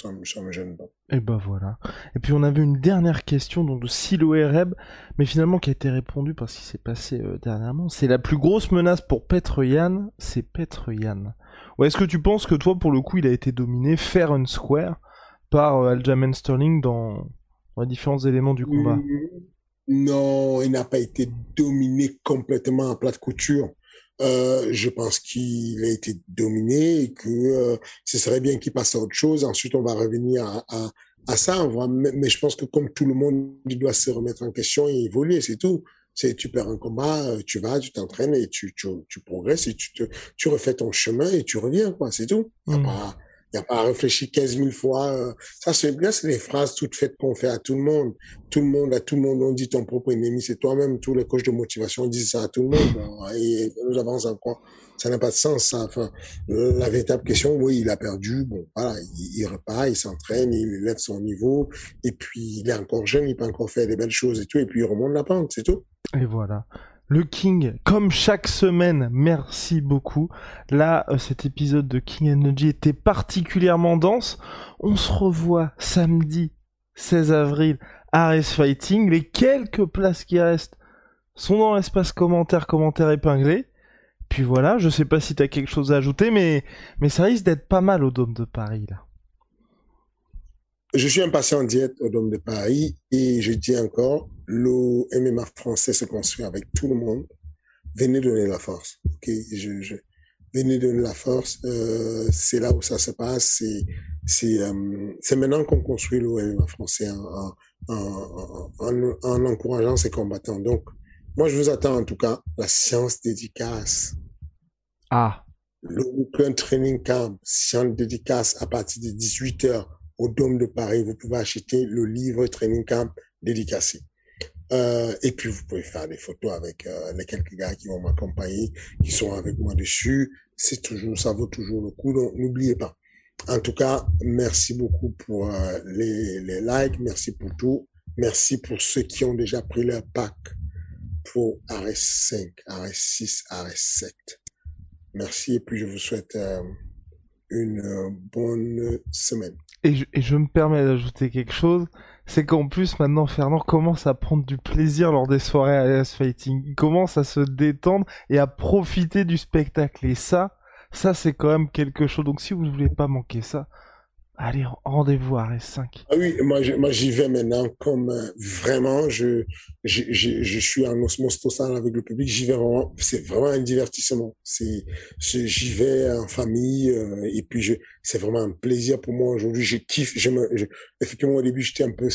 Ça me, ça me gêne pas. Et bah voilà. Et puis on avait une dernière question donc de Siloé Reb, mais finalement qui a été répondue par ce qui s'est passé euh, dernièrement. C'est la plus grosse menace pour Petr Yan, c'est Petr Yan. Ou est-ce que tu penses que toi, pour le coup, il a été dominé fair and square par euh, Aljamain Sterling dans, dans les différents éléments du combat? Mm, Non, il n'a pas été dominé complètement en plate couture. Euh, je pense qu'il a été dominé et que euh, ce serait bien qu'il passe à autre chose. Ensuite, on va revenir à, à, à ça. On va, mais, je pense que comme tout le monde, il doit se remettre en question et évoluer, c'est tout. C'est tu perds un combat, euh, tu vas, tu t'entraînes et tu, tu, tu progresses et tu, te, tu refais ton chemin et tu reviens, quoi. C'est tout. Mm. pas- y a pas à réfléchir 15 000 fois. euh. Ça, c'est bien, c'est les phrases toutes faites qu'on fait à tout le monde tout le monde, à tout le monde, on dit ton propre ennemi, c'est toi-même. Tous les coachs de motivation disent ça à tout le monde. Et nous avançons quoi Ça n'a pas de sens, ça. Enfin, la véritable question, oui, il a perdu. Bon, voilà, il, il repart, il s'entraîne, il élève son niveau. Et puis, il est encore jeune, il peut encore faire des belles choses et tout. Et puis, il remonte la pente, c'est tout. Et voilà. Le King, comme chaque semaine, merci beaucoup. Là, euh, cet épisode de King Energy était particulièrement dense. On se revoit samedi 16 avril à Race Fighting. Les quelques places qui restent sont dans l'espace commentaire, commentaire épinglé. Puis voilà, je sais pas si t'as quelque chose à ajouter, mais, mais ça risque d'être pas mal au Dôme de Paris, là. Je suis un patient en diète au Dôme de Paris et je dis encore, le MMA français se construit avec tout le monde. Venez donner la force. Ok, je, je, venez donner la force. Euh, c'est là où ça se passe. C'est c'est euh, c'est maintenant qu'on construit le MMA français en, en, en, en, en encourageant ses combattants. Donc, moi, je vous attends en tout cas la science dédicace. Ah, Le Open Training Camp, science dédicace à partir de 18 heures au Dôme de Paris. Vous pouvez acheter le livre Training Camp dédicacé. Euh, et puis, vous pouvez faire des photos avec euh, les quelques gars qui vont m'accompagner, qui sont avec moi dessus. C'est toujours, ça vaut toujours le coup. Donc, n'oubliez pas. En tout cas, merci beaucoup pour euh, les, les likes. Merci pour tout. Merci pour ceux qui ont déjà pris leur pack pour RS5, RS6, RS7. Merci et puis je vous souhaite euh, une euh, bonne semaine. et je, et je me permets d'ajouter quelque chose. C'est qu'en plus, maintenant, Fernand commence à prendre du plaisir lors des soirées à Fighting. Il commence à se détendre et à profiter du spectacle. Et ça, ça, c'est quand même quelque chose. Donc, si vous ne voulez pas manquer ça, allez, rendez-vous à RS5. Ah oui, moi, j'y vais maintenant comme euh, vraiment, je, je, je, je suis en osmose totale avec le public, j'y vais vraiment, c'est vraiment un divertissement. C'est- j'y vais en famille euh, et puis je, c'est vraiment un plaisir pour moi aujourd'hui. Je kiffe, je me, je- effectivement au début j'étais un peu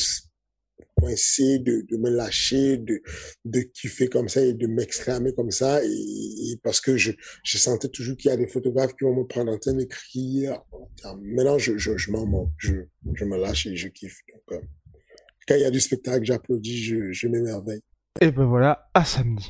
essayé de, de me lâcher, de, de kiffer comme ça et de m'exclamer comme ça. Et, parce que je, je sentais toujours qu'il y a des photographes qui vont me prendre en train de crier. Maintenant, je, je, m'en je, je me lâche et je kiffe. Donc, euh, quand il y a du spectacle, j'applaudis, je, je m'émerveille. Et ben voilà, à samedi.